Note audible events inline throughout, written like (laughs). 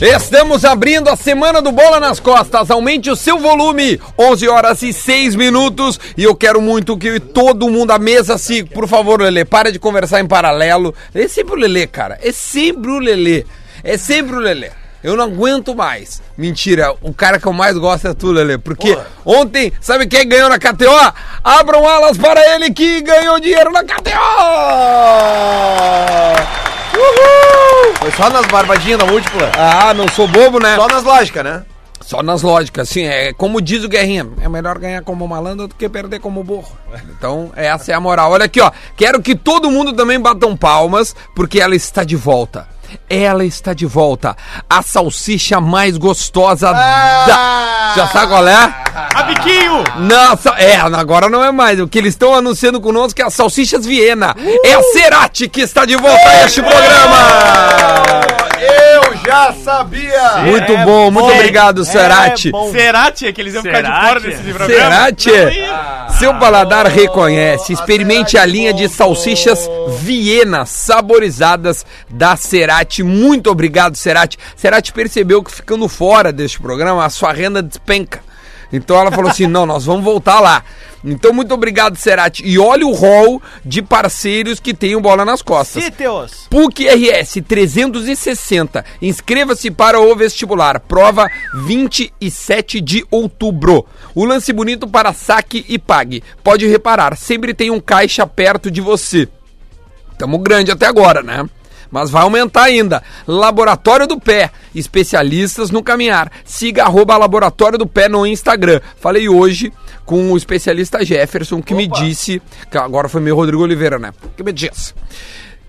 Estamos abrindo a semana do Bola nas Costas. Aumente o seu volume. 11 horas e 6 minutos. E eu quero muito que todo mundo à mesa se. Por favor, Lelê, para de conversar em paralelo. É sempre o Lelê, cara. É sempre o Lelê. É sempre o Lelê. Eu não aguento mais. Mentira, o cara que eu mais gosto é tu, Lelê. Porque Porra. ontem, sabe quem ganhou na KTO? Abram alas para ele que ganhou dinheiro na KTO! Uhul! Foi só nas barbadinhas da múltipla. Ah, não sou bobo, né? Só nas lógicas, né? Só nas lógicas, assim, é como diz o Guerrinha, é melhor ganhar como malandro do que perder como burro. Então, essa é a moral. Olha aqui, ó, quero que todo mundo também batam palmas, porque ela está de volta. Ela está de volta. A salsicha mais gostosa da... Já sabe qual é? Rabiquinho! Nossa, é, agora não é mais. O que eles estão anunciando conosco é a Salsichas Viena. É a Cerati que está de volta a este programa. Eu já sabia! Muito É bom, muito bom. obrigado, Cerati. bom. Cerati, é que eles iam ficar de Cerati? fora desse programa. Cerati? Ia. Seu paladar reconhece. Experimente a linha de salsichas Viena saborizadas da Cerati. Muito obrigado, Cerati. Cerati percebeu que ficando fora deste programa, a sua renda despenca. Então ela falou assim: (laughs) não, nós vamos voltar lá. Então, muito obrigado, Cerati. E olha o rol de parceiros que tem o bola nas costas. Citeos. PUC RS 360. Inscreva-se para o vestibular. Prova 27 de outubro. O lance bonito para saque e pague. Pode reparar, sempre tem um caixa perto de você. Tamo grande até agora, né? Mas vai aumentar ainda. Laboratório do Pé, especialistas no caminhar. Siga arroba Laboratório do Pé no Instagram. Falei hoje com o especialista Jefferson que me disse, que agora foi meu Rodrigo Oliveira, né? Que me disse.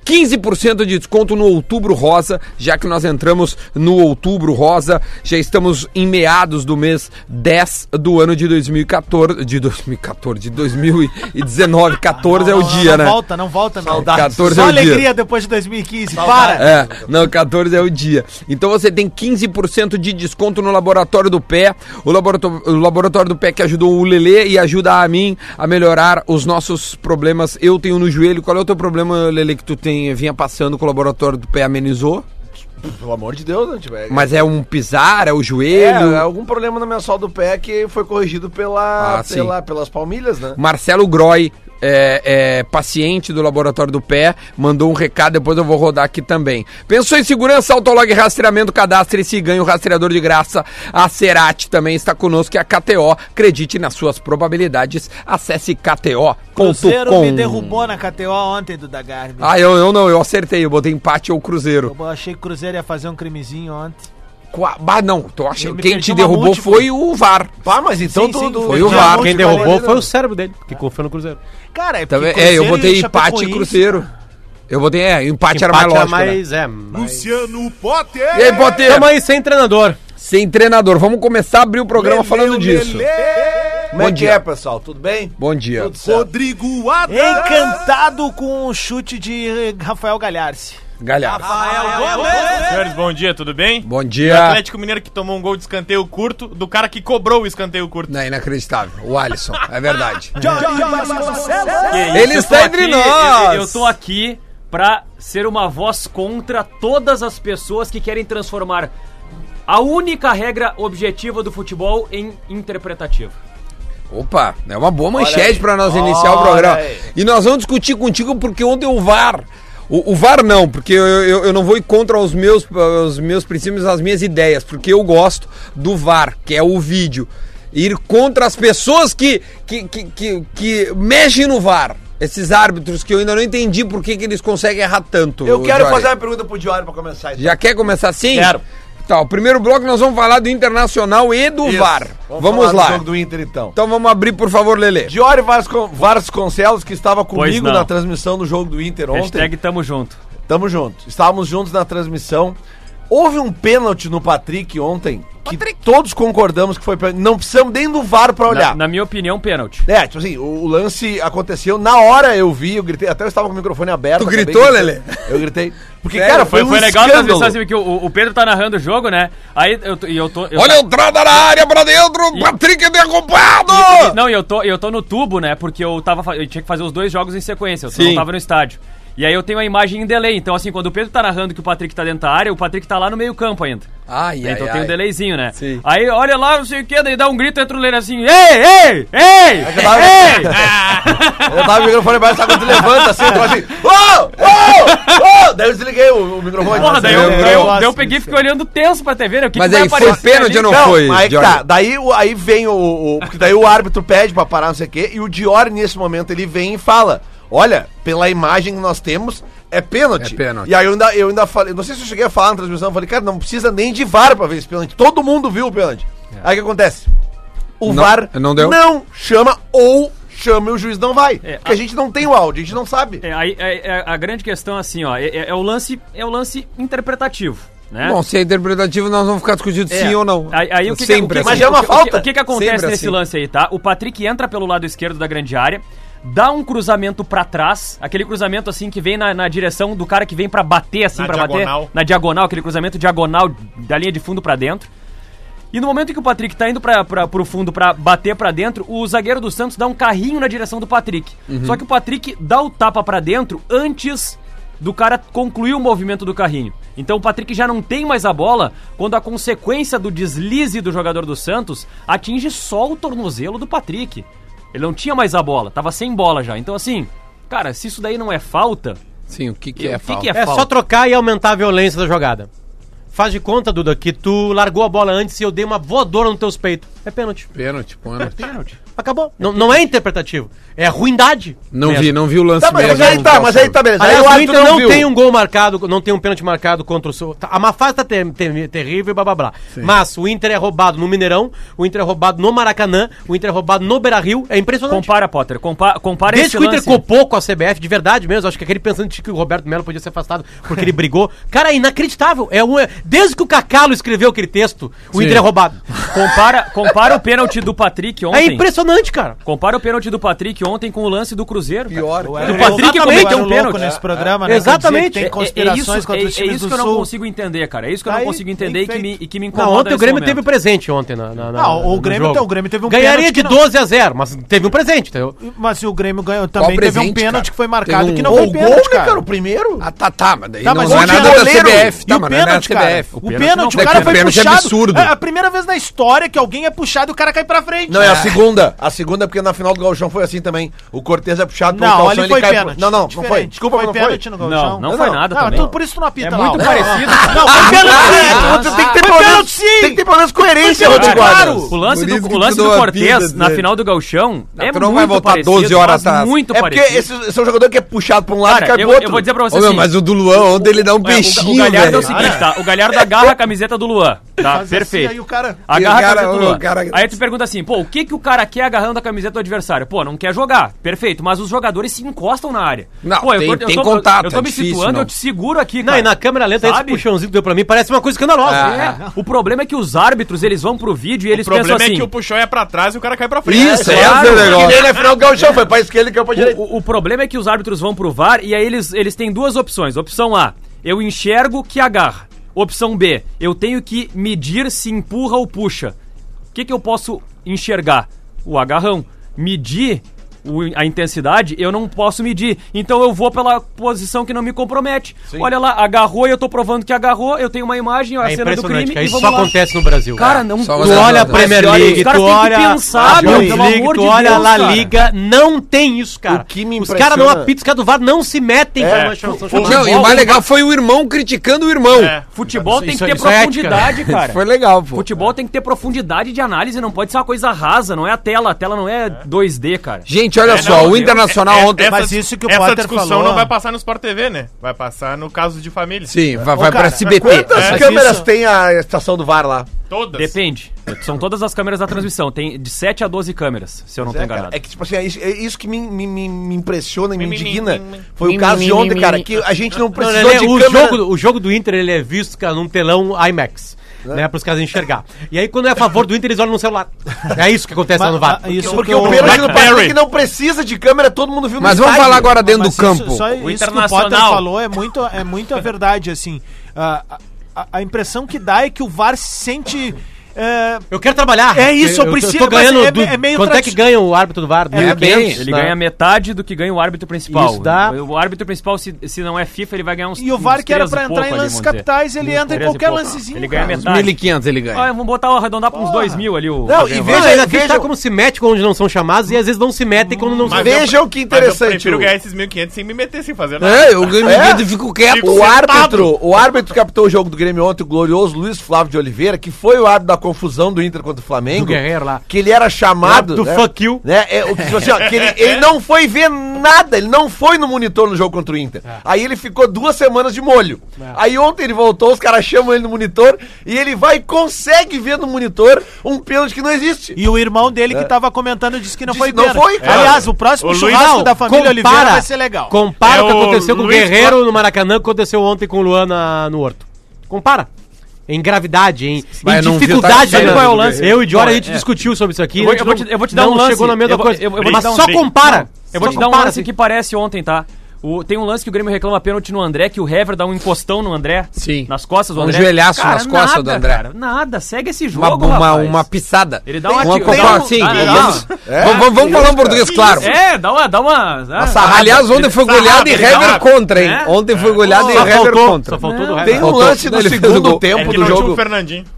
15% de desconto no Outubro Rosa, já que nós entramos no Outubro Rosa, já estamos em meados do mês 10 do ano de 2014, de 2014, de 2019, 14 é o dia, não né? volta, não volta, não. 14 Só é o dia. alegria depois de 2015. Para! É, não, 14 é o dia. Então você tem 15% de desconto no Laboratório do Pé. O laboratório, o laboratório do Pé que ajudou o Lelê e ajuda a mim a melhorar os nossos problemas. Eu tenho no joelho. Qual é o teu problema, Lelê, que tu tem, vinha passando com o Laboratório do Pé amenizou? Pelo amor de Deus, né, tiver. Mas é um pisar, é o É, joelho? é algum problema na minha sola do pé que foi corrigido pela, Ah, pela, pelas palmilhas, né? Marcelo Groy, é, é, paciente do Laboratório do Pé, mandou um recado, depois eu vou rodar aqui também. Pensou em segurança, Autolog Rastreamento, cadastre-se e ganhe o rastreador de graça. A Cerati também está conosco, que é a KTO. Acredite nas suas probabilidades. Acesse kto.com. Cruzeiro me derrubou na KTO ontem do Dagarbi. Ah, eu, eu não, eu acertei, eu botei empate ou Cruzeiro. Eu achei que o Cruzeiro ia fazer um crimezinho ontem. Bah, não, tu acha, quem te derrubou múltipla. foi o VAR. Pá, mas então Sim, sim, tudo. foi o VAR. Quem derrubou foi né? o cérebro dele, que confiou no Cruzeiro. Cara, é Também- porque é, eu Cruzeiro botei e empate e Cruzeiro. Eu botei, é, empate, era mais Empate lógico. né? mais, é, mais... Luciano Potter! E aí, Potter? Tamo aí sem treinador. Sem treinador. Vamos começar a abrir o programa falando disso. Como é Bom dia. é, pessoal? Tudo bem? Bom dia. Rodrigo Adams! Encantado com o chute de Rafael Galharci. Galhardo. Senhores, bom dia, tudo bem? Bom O dia. Atlético Mineiro que tomou um gol de escanteio curto do cara que cobrou o escanteio curto. Não, é inacreditável. O Alisson, é verdade. (laughs) Ele está entre nós. Eu, eu tô aqui pra ser uma voz contra todas as pessoas que querem transformar a única regra objetiva do futebol em interpretativa. Opa, é uma boa manchete para nós iniciar o programa. aí. E nós vamos discutir contigo porque ontem o VAR. O, o VAR não, porque eu, eu, eu não vou ir contra os meus, os meus princípios, as minhas ideias, porque eu gosto do VAR, que é o vídeo. Ir contra as pessoas que, que, que, que, que mexem no VAR. Esses árbitros que eu ainda não entendi por que, que eles conseguem errar tanto. Eu quero Jory. fazer uma pergunta pro Diário pra começar. então. Já quer começar assim? Quero. Tá, o primeiro bloco nós vamos falar do Internacional e do Isso. VAR. Vamos, falar do lá. jogo do Inter, então. Então vamos abrir, por favor, Lele. Diório Vasco- Vasconcelos, que estava comigo na transmissão do jogo do Inter ontem. Hashtag tamo junto. Tamo junto. Estávamos juntos na transmissão. Houve um pênalti no Patrick ontem que todos concordamos que foi pênalti. Não precisamos nem do VAR pra Na, olhar. na minha opinião, pênalti. É, tipo assim, o, o lance aconteceu na hora eu vi, eu gritei, até eu estava com o microfone aberto. Tu gritou, gritando. Lelê? Eu gritei. Porque, Sério? cara, foi, Foi, um foi legal a escândalo. assim, porque o, o Pedro tá narrando o jogo, né? Aí eu, tô- e eu tô. eu Olha a entrada na área pra dentro, E- Patrick é derrubado! E- Não, e eu tô, eu tô no tubo, né? Porque eu tava. Eu tinha que fazer os dois jogos em sequência, eu Sim. não tava no estádio. E aí eu tenho a imagem em delay. Então, assim, quando o Pedro tá narrando que o Patrick tá dentro da área, o Patrick tá lá no meio campo ainda. Ai, ai, então tem um ai. delayzinho, né? Sim. Aí olha lá, não sei o que, daí dá um grito, entra o Leira assim, ei, ei, ei, tava- ei! (laughs) Eu tava o microfone embaixo, sabe quando tu levanta assim, tu assim, ô, ô, ô! Daí eu desliguei o, o microfone. Porra, daí eu, eu, Eu eu gosto peguei e fiquei olhando tenso pra TV, né? O que Mas que vai aí foi aparecer pênalti ou não, foi? mas aí tá. Daí, aí vem o, o- Porque daí o árbitro pede pra parar, não sei o quê, e o Dior, nesse momento, ele vem e fala: Olha, pela imagem que nós temos, é pênalti. É pênalti. E aí eu ainda, eu ainda falei, não sei se eu cheguei a falar na transmissão, eu falei, cara, não precisa nem de VAR pra ver esse pênalti. Todo mundo viu o pênalti. Aí o que acontece? O Não- VAR não deu? chama ou chama e o juiz não vai. É, porque a... gente não tem o áudio, a gente não sabe. É, aí, é, é, a grande questão, assim, ó, é, é- é o lance, é o lance interpretativo, né? Bom, se é interpretativo, nós vamos ficar discutindo É. sim ou não. Aí, aí o que, Sempre que, o que, assim. Mas é uma o que- falta. O que, que acontece Sempre nesse assim. lance aí, tá? O Patrick entra pelo lado esquerdo da grande área, dá um cruzamento pra trás, aquele cruzamento assim que vem na, na direção do cara que vem pra bater assim, diagonal. bater na diagonal, aquele cruzamento diagonal da linha de fundo pra dentro. E no momento em que o Patrick tá indo pra, pra, pro fundo pra bater pra dentro, o zagueiro do Santos dá um carrinho na direção do Patrick. Uhum. Só que o Patrick dá o tapa pra dentro antes do cara concluir o movimento do carrinho. Então o Patrick já não tem mais a bola quando a consequência do deslize do jogador do Santos atinge só o tornozelo do Patrick. Ele não tinha mais a bola, tava sem bola já. Então assim, cara, se isso daí não é falta, Sim, o que, que é o que, falta? que é, É falta? só trocar e aumentar a violência da jogada. Faz de conta, Duda, que tu largou a bola antes e eu dei uma voadora nos teus peitos. É pênalti. Pênalti, pênalti. Pênalti. Acabou. Não, não é interpretativo. É ruindade. Não mesmo. vi, não vi o lance Tá, mas, mesmo. aí tá, mas aí tá beleza. Aí Aliás, o o Inter não, viu. tem um gol marcado, não tem um pênalti marcado contra o seu. tá, A má fase tá ter- ter- terrível e blá blá blá. Mas o Inter é roubado no Mineirão, o Inter é roubado no Maracanã, o Inter é roubado no Beira Rio. É impressionante. Compara, Potter, compa compara Desde esse que o Inter lance. copou com a CBF, de verdade mesmo, acho que aquele pensando que o Roberto Melo podia ser afastado porque ele brigou. Cara, é inacreditável. É um, é- desde que o Cacalo escreveu aquele texto, o Inter é roubado. Compara, compara o pênalti do Patrick É ontem. Impressionante, cara. Compara o pênalti do Patrick ontem com o lance do Cruzeiro. Pior. cara. Do Patrick cometeu era um louco pênalti. nesse programa, né? Exatamente. É- Tem é- conspirações é isso, contra é, os times é isso do que eu não Sul. consigo entender, cara. É isso que eu Aí, não consigo entender e que me, e que me incomoda Não, ontem o Grêmio momento. teve presente ontem na, na, na- Não, o Grêmio- o Grêmio teve um Ganharia pênalti de que não- 12 a 0, mas teve um presente, entendeu? Mas o Grêmio ganhou também, Qual teve um pênalti que foi marcado que não foi o gol, pênalti, né, cara? O primeiro? Ah, tá, tá, mas daí Tá, não, mas não é o nada da CBF. Tá, o mas não é nada da pênalti, cara? CBF. O pênalti o cara É foi o pênalti é puxado. absurdo. É a primeira vez na história que alguém é puxado e o cara cai pra frente. Não, é a segunda. A segunda é porque na final do Gauchão foi assim também. O Cortez é puxado Não, calção, ali ele foi cai pro- pênalti. Não, não, não foi. Diferente. Desculpa, foi mas não pênalti foi. no Não, Gauchão. não Não, foi não. nada Ah, também. tu- por isso tu não apita É lá. muito ó. parecido. Não, foi pênalti tem que ter pelo pênalti sim. tem que ter pelo menos coerência, Rodrigo Guardas. claro. O lance do, o lance do a Cortez na final do Gauchão é tu não muito vai voltar parecido, 12 horas atrás. muito É porque parecido. esse, é um jogador que é puxado pra um lado e cai pro eu, outro. eu vou dizer pra você Ô, meu, assim, mas o do Luan ontem ele dá um é, o- peixinho, o, Galhardo é velho. o seguinte, tá? O Galhardo agarra a camiseta do Luan, tá? Perfeito. assim, aí o cara- Agarra a camiseta do Luan. Aí tu pergunta assim, pô, o que que o cara quer agarrando a camiseta do adversário? Pô, não quer jogar. Perfeito, mas os jogadores se encostam na área. Não, pô, tem- eu tem contato, Eu tô é me difícil, situando, não. eu te seguro aqui, Não, cara. e na câmera lenta, esse Sabe? puxãozinho que deu pra mim parece uma coisa escandalosa. Ah, É. O problema é que os árbitros, eles vão pro vídeo e eles o problema pensam assim... é que o puxão é pra trás e o cara cai pra frente. Isso, É, esse é claro, o Que negócio. nem na final do Gauchão, foi pra esquerda e caiu pra direita. O, o problema é que os árbitros vão pro VAR e aí eles, eles têm duas opções. Opção A, eu enxergo que agarra. Opção B, eu tenho que medir se empurra ou puxa. O que, que eu posso enxergar? O agarrão. Medir o- a intensidade, eu não posso medir. Então eu vou pela posição que não me compromete. Olha lá, agarrou e eu tô provando que agarrou, eu tenho uma imagem, a É cena do crime cara. e Isso só lá. acontece no Brasil. Cara, não... Só Tu olha a Premier League, os caras tu têm que olha pensar, a meu, Champions pelo League, amor tu de olha a Deus, La. Liga, não tem isso, cara. O que me Os caras não apitam, os caras do VAR não se metem É. Não, e o mais legal foi o irmão criticando o irmão. É. Futebol tem Isso- que ter isso é profundidade, cara. (laughs) Foi legal, pô. Futebol tem que ter profundidade de análise, não pode ser uma coisa rasa, não é a tela. A tela não é 2D, cara. Gente, olha É, só, não, o Internacional é- ontem... essa, Mas isso que o essa Potter discussão falou- não vai passar no Sport TV, né? Vai passar no caso de família. Sim, vai, vai cara, pra SBT. Quantas É. câmeras isso- tem a estação do VAR lá? Todas. Depende. São todas as câmeras da transmissão. Tem de 7 a 12 câmeras, se eu não tô É, enganado. cara, é que, tipo assim, é isso, é isso que me, me, me, impressiona e me indigna. Foi o caso de ontem, cara, que a gente não Não, precisou de o, câmera... jogo, do- o jogo do Inter ele é visto cara, num telão IMAX. Né, para os caras enxergar. E aí, quando é a favor do Inter, eles olham no celular. É isso que acontece lá no VAR. Porque que o pênalti do. Patrick não precisa de câmera, todo mundo viu no Mas vamos estádio. falar agora dentro Mas do campo. Isso, só O isso que o. Potter falou é muito, é muito a verdade, assim. A, a, a impressão que dá é que o VAR se sente. É, Eu quero trabalhar. É isso, eu eu, preciso- tô ganhando. mas é- do- é meio quanto é que ganha o árbitro do VAR? É, 1.500? bem, Ele Né? ganha metade do que ganha o árbitro principal. Isso dá- O árbitro principal, se, se não é FIFA, ele vai ganhar uns e o VAR que era pra entrar em lances capitais, ele entra em qualquer lancezinho. Ele ganha metade. 1.500 ele ganha. Ah, vamos botar, arredondar pra uns 2 mil ali. O, Não, o e veja- ainda veja- como se mete quando não são chamados e às vezes não se metem quando não se eu- Veja o que Mas eu interessante. prefiro o- ganhar esses 1.500 sem me meter, sem fazer nada. É, eu ganho É? e fico quieto. O árbitro, o árbitro que captou o jogo do Grêmio ontem, o glorioso Luiz Flávio de Oliveira, que foi o árbitro da confusão do Inter contra o Flamengo. Do Guerreiro lá. Que ele era chamado. Do né, fuck you. Né, é, o que, assim, ó, que ele, ele não foi ver nada, ele não foi no monitor no jogo contra o Inter. Aí ele ficou duas semanas de molho. Aí ontem ele voltou, os caras chamam ele no monitor e ele vai e consegue ver no monitor um pênalti que não existe. E o irmão dele que tava comentando disse que não Disse foi não foi, cara. Aliás, o próximo O Luiz- churrasco Não, da família Oliveira vai ser legal. Compara É o que o aconteceu com o Luiz Guerreiro no Maracanã que aconteceu ontem com o Luan na- no Horto. Compara. Em gravidade, em, em não dificuldade. né? qual é o lance? Eu e Diora a gente É. discutiu sobre isso aqui. Eu vou- eu te- não- eu vou te dar não um lance. chegou na mesma Eu coisa. vou Mas um só compara. Eu vou te dar um lance assim. que parece ontem, tá? O, tem um lance que o Grêmio reclama pênalti no André, que o Hever dá um encostão no André. Sim. Nas costas do Um André. joelhaço nas costas do André. Cara, nada, segue esse jogo, Uma, uma, rapaz. uma pisada. Ele dá uma uma um- sim, Ah, vamos, não. vamos, vamos, vamos falar um português claro. É, dá uma... Dá uma ah, Aliás, ontem foi goleado e Hever contra, hein? É? Ontem foi goleado e Hever contra. só faltou do Hever. Tem um lance no segundo tempo É do jogo.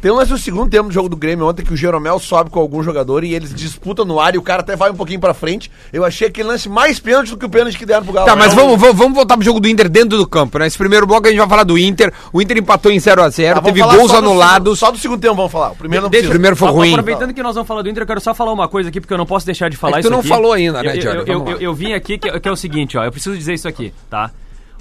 Tem um lance no segundo tempo do jogo do Grêmio ontem que o Jeromel sobe com algum jogador e eles disputam no ar e o cara até vai um pouquinho pra frente. Eu achei aquele lance mais pênalti do que o pênalti que deram pro Galo. Tá, mas É um- vamos, vamos, vamos voltar pro jogo do Inter dentro do campo, né? Esse primeiro bloco a gente vai falar do Inter. O Inter empatou em 0x0, Tá, teve gols anulados. segundo- Só do segundo tempo vamos falar. O primeiro não Deixa- precisa. o primeiro foi ruim. Aproveitando que nós vamos falar do Inter, eu quero só falar uma coisa aqui, porque eu não posso deixar de falar É que tu isso não aqui. falou ainda, né, Eu- Jorge? Eu, eu, eu- eu vim aqui, que, que é o seguinte, ó, eu preciso dizer isso aqui, tá?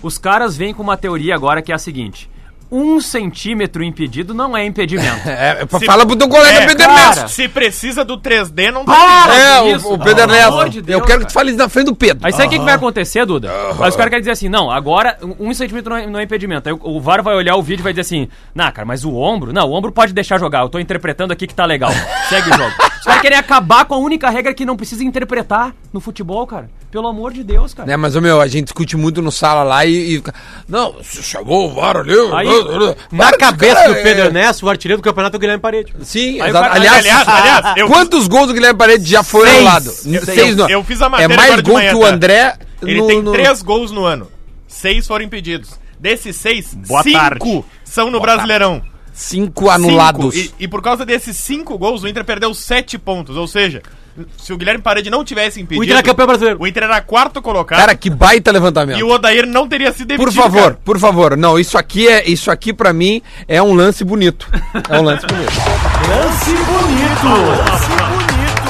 Os caras vêm com uma teoria agora que é a seguinte... Um centímetro impedido não é impedimento. (laughs) É, Se- fala pro teu colega É, Pedro cara. Ernesto. Se precisa do 3D, não Para! É, isso, o, o Pedro Ernesto. amor de Deus, eu quero que cara. tu fale isso na frente do Pedro. Aí sabe o que, que vai acontecer, Duda? Aí os caras querem dizer assim, não, agora um um centímetro não é, não é impedimento. Aí o, o VAR vai olhar o vídeo e vai dizer assim, nah, cara, mas o ombro, não, o ombro pode deixar jogar, eu tô interpretando aqui que tá legal. Segue o jogo. (laughs) Os caras querem acabar com a única regra que não precisa interpretar no futebol, cara. Pelo amor de Deus, cara. Né, mas, ô, meu, a gente discute muito no sala lá e. e- não, se chamou o VAR ali. Aí, Na cabeça cara, do Pedro é- Ernesto, o artilheiro do campeonato é o Guilherme Parede. Sim, Aí cara- aliás, aliás, aliás, eu- quantos gols do Guilherme Paredes já foi Seis. anulado? Eu- Seis, não. eu fiz a É matéria mais agora de gol manhã, que o tá? André. Ele no- tem no- três gols no ano. Seis foram impedidos. Desses seis, Boa cinco tarde. são no Brasileirão. Cinco anulados. Cinco. E, e por causa desses cinco gols, o Inter perdeu sete pontos. Ou seja, se o Guilherme Parede não tivesse impedido... O Inter é campeão brasileiro. O Inter era quarto colocado Cara, que baita levantamento. e o Odair não teria sido Por demitido, favor, cara. por favor. Não, isso aqui é, isso aqui para mim é um lance bonito. É um lance bonito.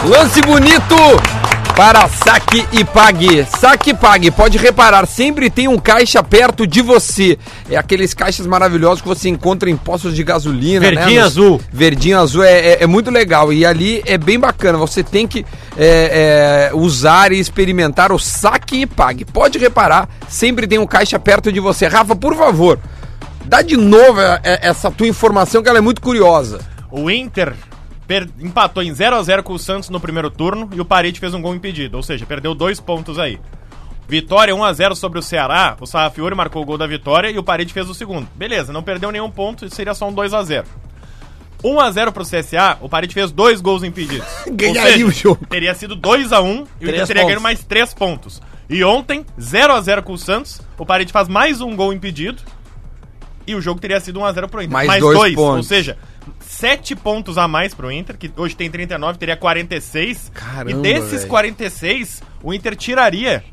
Lance bonito para saque e pague. Saque e pague. Pode reparar, sempre tem um caixa perto de você. É aqueles caixas maravilhosos que você encontra em postos de gasolina. Verdinho né? azul. Verdinho azul é, é- é muito legal. E ali é bem bacana. Você tem que é, é, usar e experimentar o saque e pague. Pode reparar, sempre tem um caixa perto de você. Rafa, por favor, dá de novo é, é, essa tua informação que ela é muito curiosa. O Inter per- empatou em 0 a 0 com o Santos no primeiro turno e o Parede fez um gol impedido, ou seja, perdeu dois pontos aí. Vitória 1 a 0 sobre o Ceará, o Sarrafiori marcou o gol da vitória e o Parede fez o segundo. Beleza, não perdeu nenhum ponto, isso seria só um 2 a 0. 1 a 0 pro CSA, o Parede fez dois gols impedidos. (laughs) Ganharia o jogo. Teria sido 2 a 1 e o Inter Três teria ganho mais 3 pontos. E ontem, 0 a 0 com o Santos, o Parede faz mais um gol impedido e o jogo teria sido 1 a 0 pro Inter. Mais dois dois, pontos. ou seja, 7 pontos a mais pro Inter, que hoje tem 39, teria 46. Caramba, e desses velho. 46, o Inter tiraria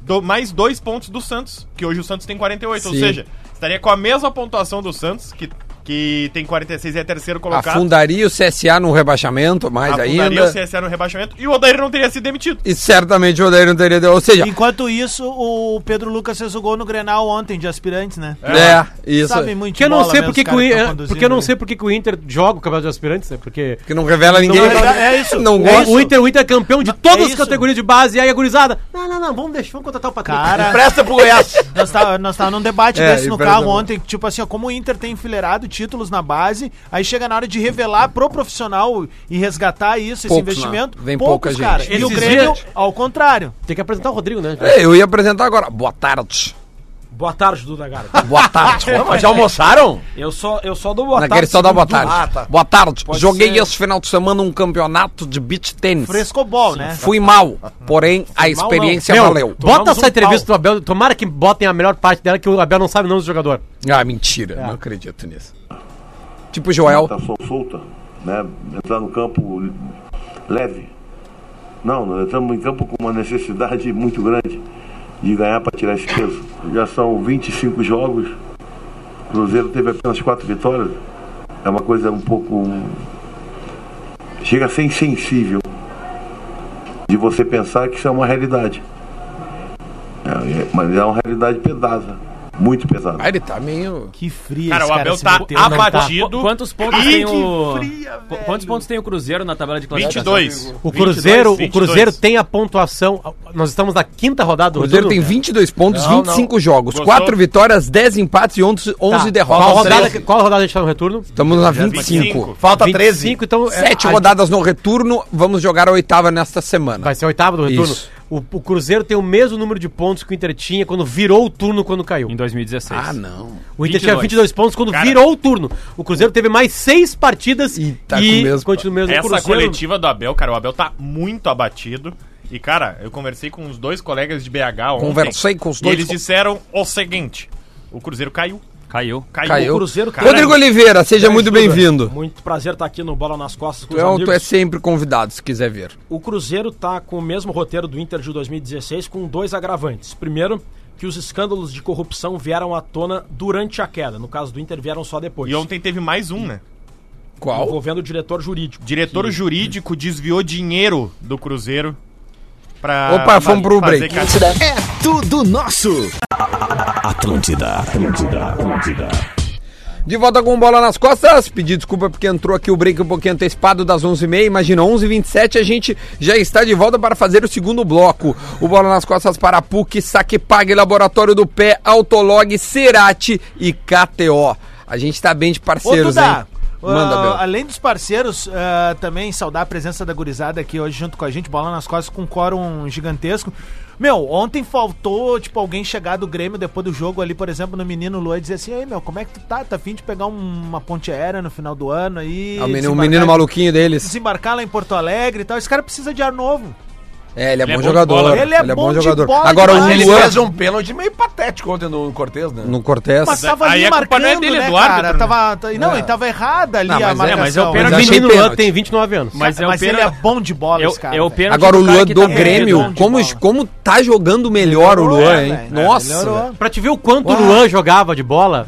do- mais dois pontos do Santos, que hoje o Santos tem 48, ou Sim. seja, estaria com a mesma pontuação do Santos, que, que tem 46 e é terceiro colocado. Afundaria o CSA no rebaixamento mais Afundaria ainda. o CSA no rebaixamento e o Odair não teria sido demitido. E certamente o Odair não teria. Ou seja, Enquanto isso, o Pedro Lucas fez o gol no Grenal ontem, de aspirantes, né? é, isso. Sabe muito Que eu não sei porque, que o, conduzindo porque eu não sei porque que o Inter joga o campeonato de aspirantes, né? Porque Que não revela ninguém. Não, é- é isso. Não É gosta. isso. o Inter, o Inter é campeão de todas é as categorias de base e aí a gurizada. Não, não, não, vamos deixar, vamos contratar o Patrick. Cara, Presta pro Goiás. nós tava, nós tava num debate É, desse no carro ontem, tipo assim, ó, como o Inter tem enfileirado títulos na base, aí chega na hora de revelar pro profissional e resgatar isso, esse Poucos, investimento, né? Vem pouca gente. cara. E o Grêmio, dias- ao contrário. Tem que apresentar o Rodrigo, né? É, eu ia apresentar agora. Boa tarde. Boa tarde, Duda Garbi. (laughs) Boa tarde. Não, (laughs) mas já almoçaram? Eu só, eu só dou boa Naquele tarde. só dá boa tarde. Ah, tá. Boa tarde. Pode Joguei ser. esse final de semana um campeonato de beach tênis. Frescobol, né? Fui mal, porém a mal, experiência Meu, valeu. bota Tomamos essa um entrevista pau. do Abel. Tomara que botem a melhor parte dela, que o Abel não sabe o nome do jogador. Ah, mentira. Não acredito nisso. Tipo Joel. tá sol- solta, né? Entrar no campo leve. Não, nós estamos em campo com uma necessidade muito grande de ganhar para tirar esse peso. Já são 25 jogos, o Cruzeiro teve apenas quatro vitórias. É uma coisa um pouco. chega a ser insensível de você pensar que isso é uma realidade. É, é- mas é uma realidade pesada, muito pesada. Ah, ele tá meio. Que frio Cara, esse o Abel tá né? abatido. Qu- Quantos pontos Ih, tem o. fria. Quantos pontos tem o Cruzeiro na tabela de classificação? 22. O Cruzeiro, 22. o Cruzeiro tem a pontuação. Nós estamos na quinta rodada O do Cruzeiro tem retorno. 22 pontos, Não, 25 jogos, Gostou? 4 vitórias, 10 empates e 11, 11 Tá, derrotas. Qual rodada, qual rodada a gente tá no retorno? Estamos na 25. 25. Falta 13. 25, então. é, rodadas no retorno, vamos jogar a oitava nesta semana. Vai ser a oitava do retorno. Isso. O, o Cruzeiro tem o mesmo número de pontos que o Inter tinha quando virou o turno quando caiu. Em 2016. Ah, não. O Inter 22. tinha 22 pontos quando Cara. virou o turno. O Cruzeiro teve mais seis partidas E tá com o mesmo- continua o mesmo. Essa Cruzeiro- coletiva do Abel, cara, o Abel tá muito abatido. E, cara, eu conversei com os dois colegas de BH ontem. Conversei com os E dois eles co- disseram o seguinte: o Cruzeiro caiu. Caiu. Caiu. Caiu. O Cruzeiro Cara, Rodrigo Oliveira, seja muito bem-vindo. Muito prazer estar aqui no Bola nas Costas com Tu os é, tu amigos. é sempre convidado, se quiser ver. O Cruzeiro tá com o mesmo roteiro do Inter de 2016 com dois agravantes. Primeiro, que os escândalos de corrupção vieram à tona durante a queda. No caso do Inter, vieram só depois. E ontem teve mais um, né? Qual? Envolvendo o diretor jurídico. Diretor Que- jurídico desviou dinheiro do Cruzeiro pra. Opa, fomos pro break. É tudo nosso. Atlântida, Atlântida, Atlântida. De volta com bola nas costas. Pedir desculpa porque entrou aqui o break um pouquinho antecipado das 11h30. Imagina, 11h27 a gente já está de volta para fazer o segundo bloco. O bola nas costas para PUC, Saque Pague, Laboratório do Pé, Autolog, Cerati e KTO. A gente tá bem de Ô, parceiros, Duda, hein? Manda, ah, Bel. além dos parceiros, ah, também saudar a presença da gurizada aqui hoje junto com a gente, bola nas costas com um quórum gigantesco. Meu, ontem faltou, tipo, alguém chegar do Grêmio depois do jogo ali, por exemplo, no Menino Luan e dizer assim, aí, meu, como é que tu tá? Tá afim de pegar um- uma ponte aérea no final do ano aí? É o menino, o menino maluquinho deles. Desembarcar lá em Porto Alegre e tal. Esse cara precisa de ar novo. É, ele é Ele é bom bom de jogador. bola, né? Ele é bom de jogador. bola Agora o demais. Ele Luan, fez um pênalti meio patético ontem no Cortez, né? no Cortez. Mas tava aí ali a não é marcando, dele, né, do cara? né? Tava, não, É. ele tava errada ali Não, a mas é- marcação. mas é o Mas pênalti O achei menino Luan tem 29 anos. Mas é o Mas ele é bom de bola, É, esse cara. é o pênalti Agora o Luan do tá Grêmio, bom como, como tá jogando melhor o Melhorou, Luan, é, hein? Nossa. Pra te ver o quanto o Luan jogava de bola,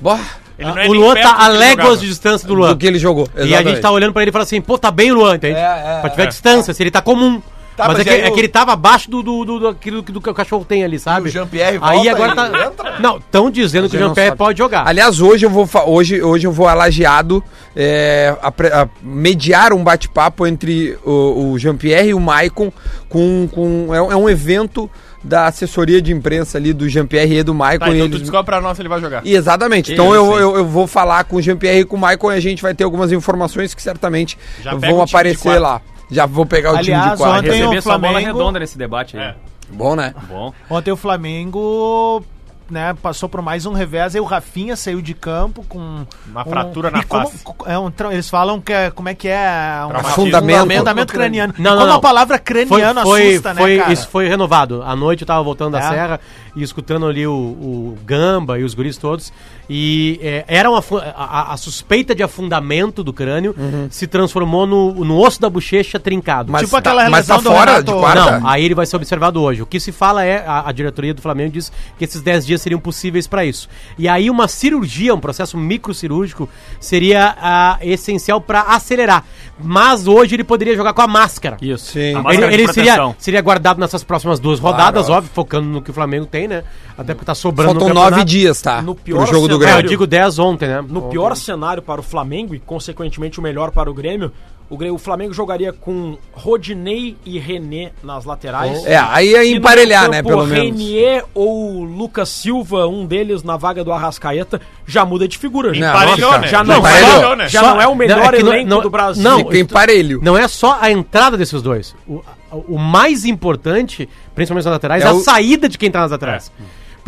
Ele é o Luan tá a ele léguas de distância do Luan. do que ele jogou. E a gente tá olhando pra ele e fala assim, pô, tá bem o Luan, entende? É, é, pra te ver a é. distância, se ele tá comum. Tá, mas, mas é, que, aí é o- que ele tava abaixo do, do, do, daquilo que, do que o cachorro tem ali, sabe? o Jean-Pierre Aí volta agora e tá. entra. Não, estão dizendo que o Jean-Pierre pode jogar. Aliás, hoje eu vou, hoje, hoje eu vou alagiado é, apre- a- mediar um bate-papo entre o, o Jean-Pierre e o Maicon com, com é, um- é um evento da assessoria de imprensa ali do Jean-Pierre e do Maicon. Tá, e então tu eles- descobre pra nós se ele vai jogar. E Exatamente. Então eu, eu, eu vou falar com o Jean-Pierre e com o Maicon e a gente vai ter algumas informações que certamente Já vão aparecer lá. Já vou pegar o time Aliás, de quarto. ontem Receber o sua bola Flamengo- redonda nesse debate aí. É. Bom, né? Bom. Ontem o Flamengo né, passou por mais um revés, aí o Rafinha saiu de campo com... Uma um- fratura na como- face. é um eles falam que é, como é que é? Um. Fundamento. fundamento craniano. Não, não, como não. a palavra craniano foi, assusta, foi, né, cara? Isso foi renovado. À noite eu tava voltando da É? serra e escutando ali o, o Gamba e os guris todos. E é, era uma, a, a- suspeita de afundamento do crânio se transformou no, no osso da bochecha trincado. Mas Tipo aquela tá, mas tá fora Renato- de quarta? Não, aí ele vai ser observado hoje. O que se fala é, a, a diretoria do Flamengo diz que esses 10 dias seriam possíveis para isso. E aí uma cirurgia, um processo microcirúrgico, seria ah, essencial para acelerar. Mas hoje ele poderia jogar com a máscara. Isso. Sim. A Ele, máscara de ele seria, seria guardado nessas próximas duas rodadas, Claro. óbvio, focando no que o Flamengo tem, né? Até porque tá sobrando Faltam no nove dias, tá? No pior jogo do É, eu Grêmio. digo 10 ontem, né? No pior cenário para o Flamengo e, consequentemente, o melhor para o Grêmio, o, Flamengo jogaria com Rodinei e René nas laterais. É, aí é emparelhar, né, pelo menos. Renier ou Lucas Silva, um deles na vaga do Arrascaeta, já muda de figura. Não, Emparelhou, nossa, né? Já Não, emparelhou, já, né? já Só- não é o melhor não, é elenco não- do Brasil. não, Fica emparelho. Não é só a entrada desses dois. O, o mais importante, principalmente nas laterais, é, É a o- saída de quem tá nas laterais.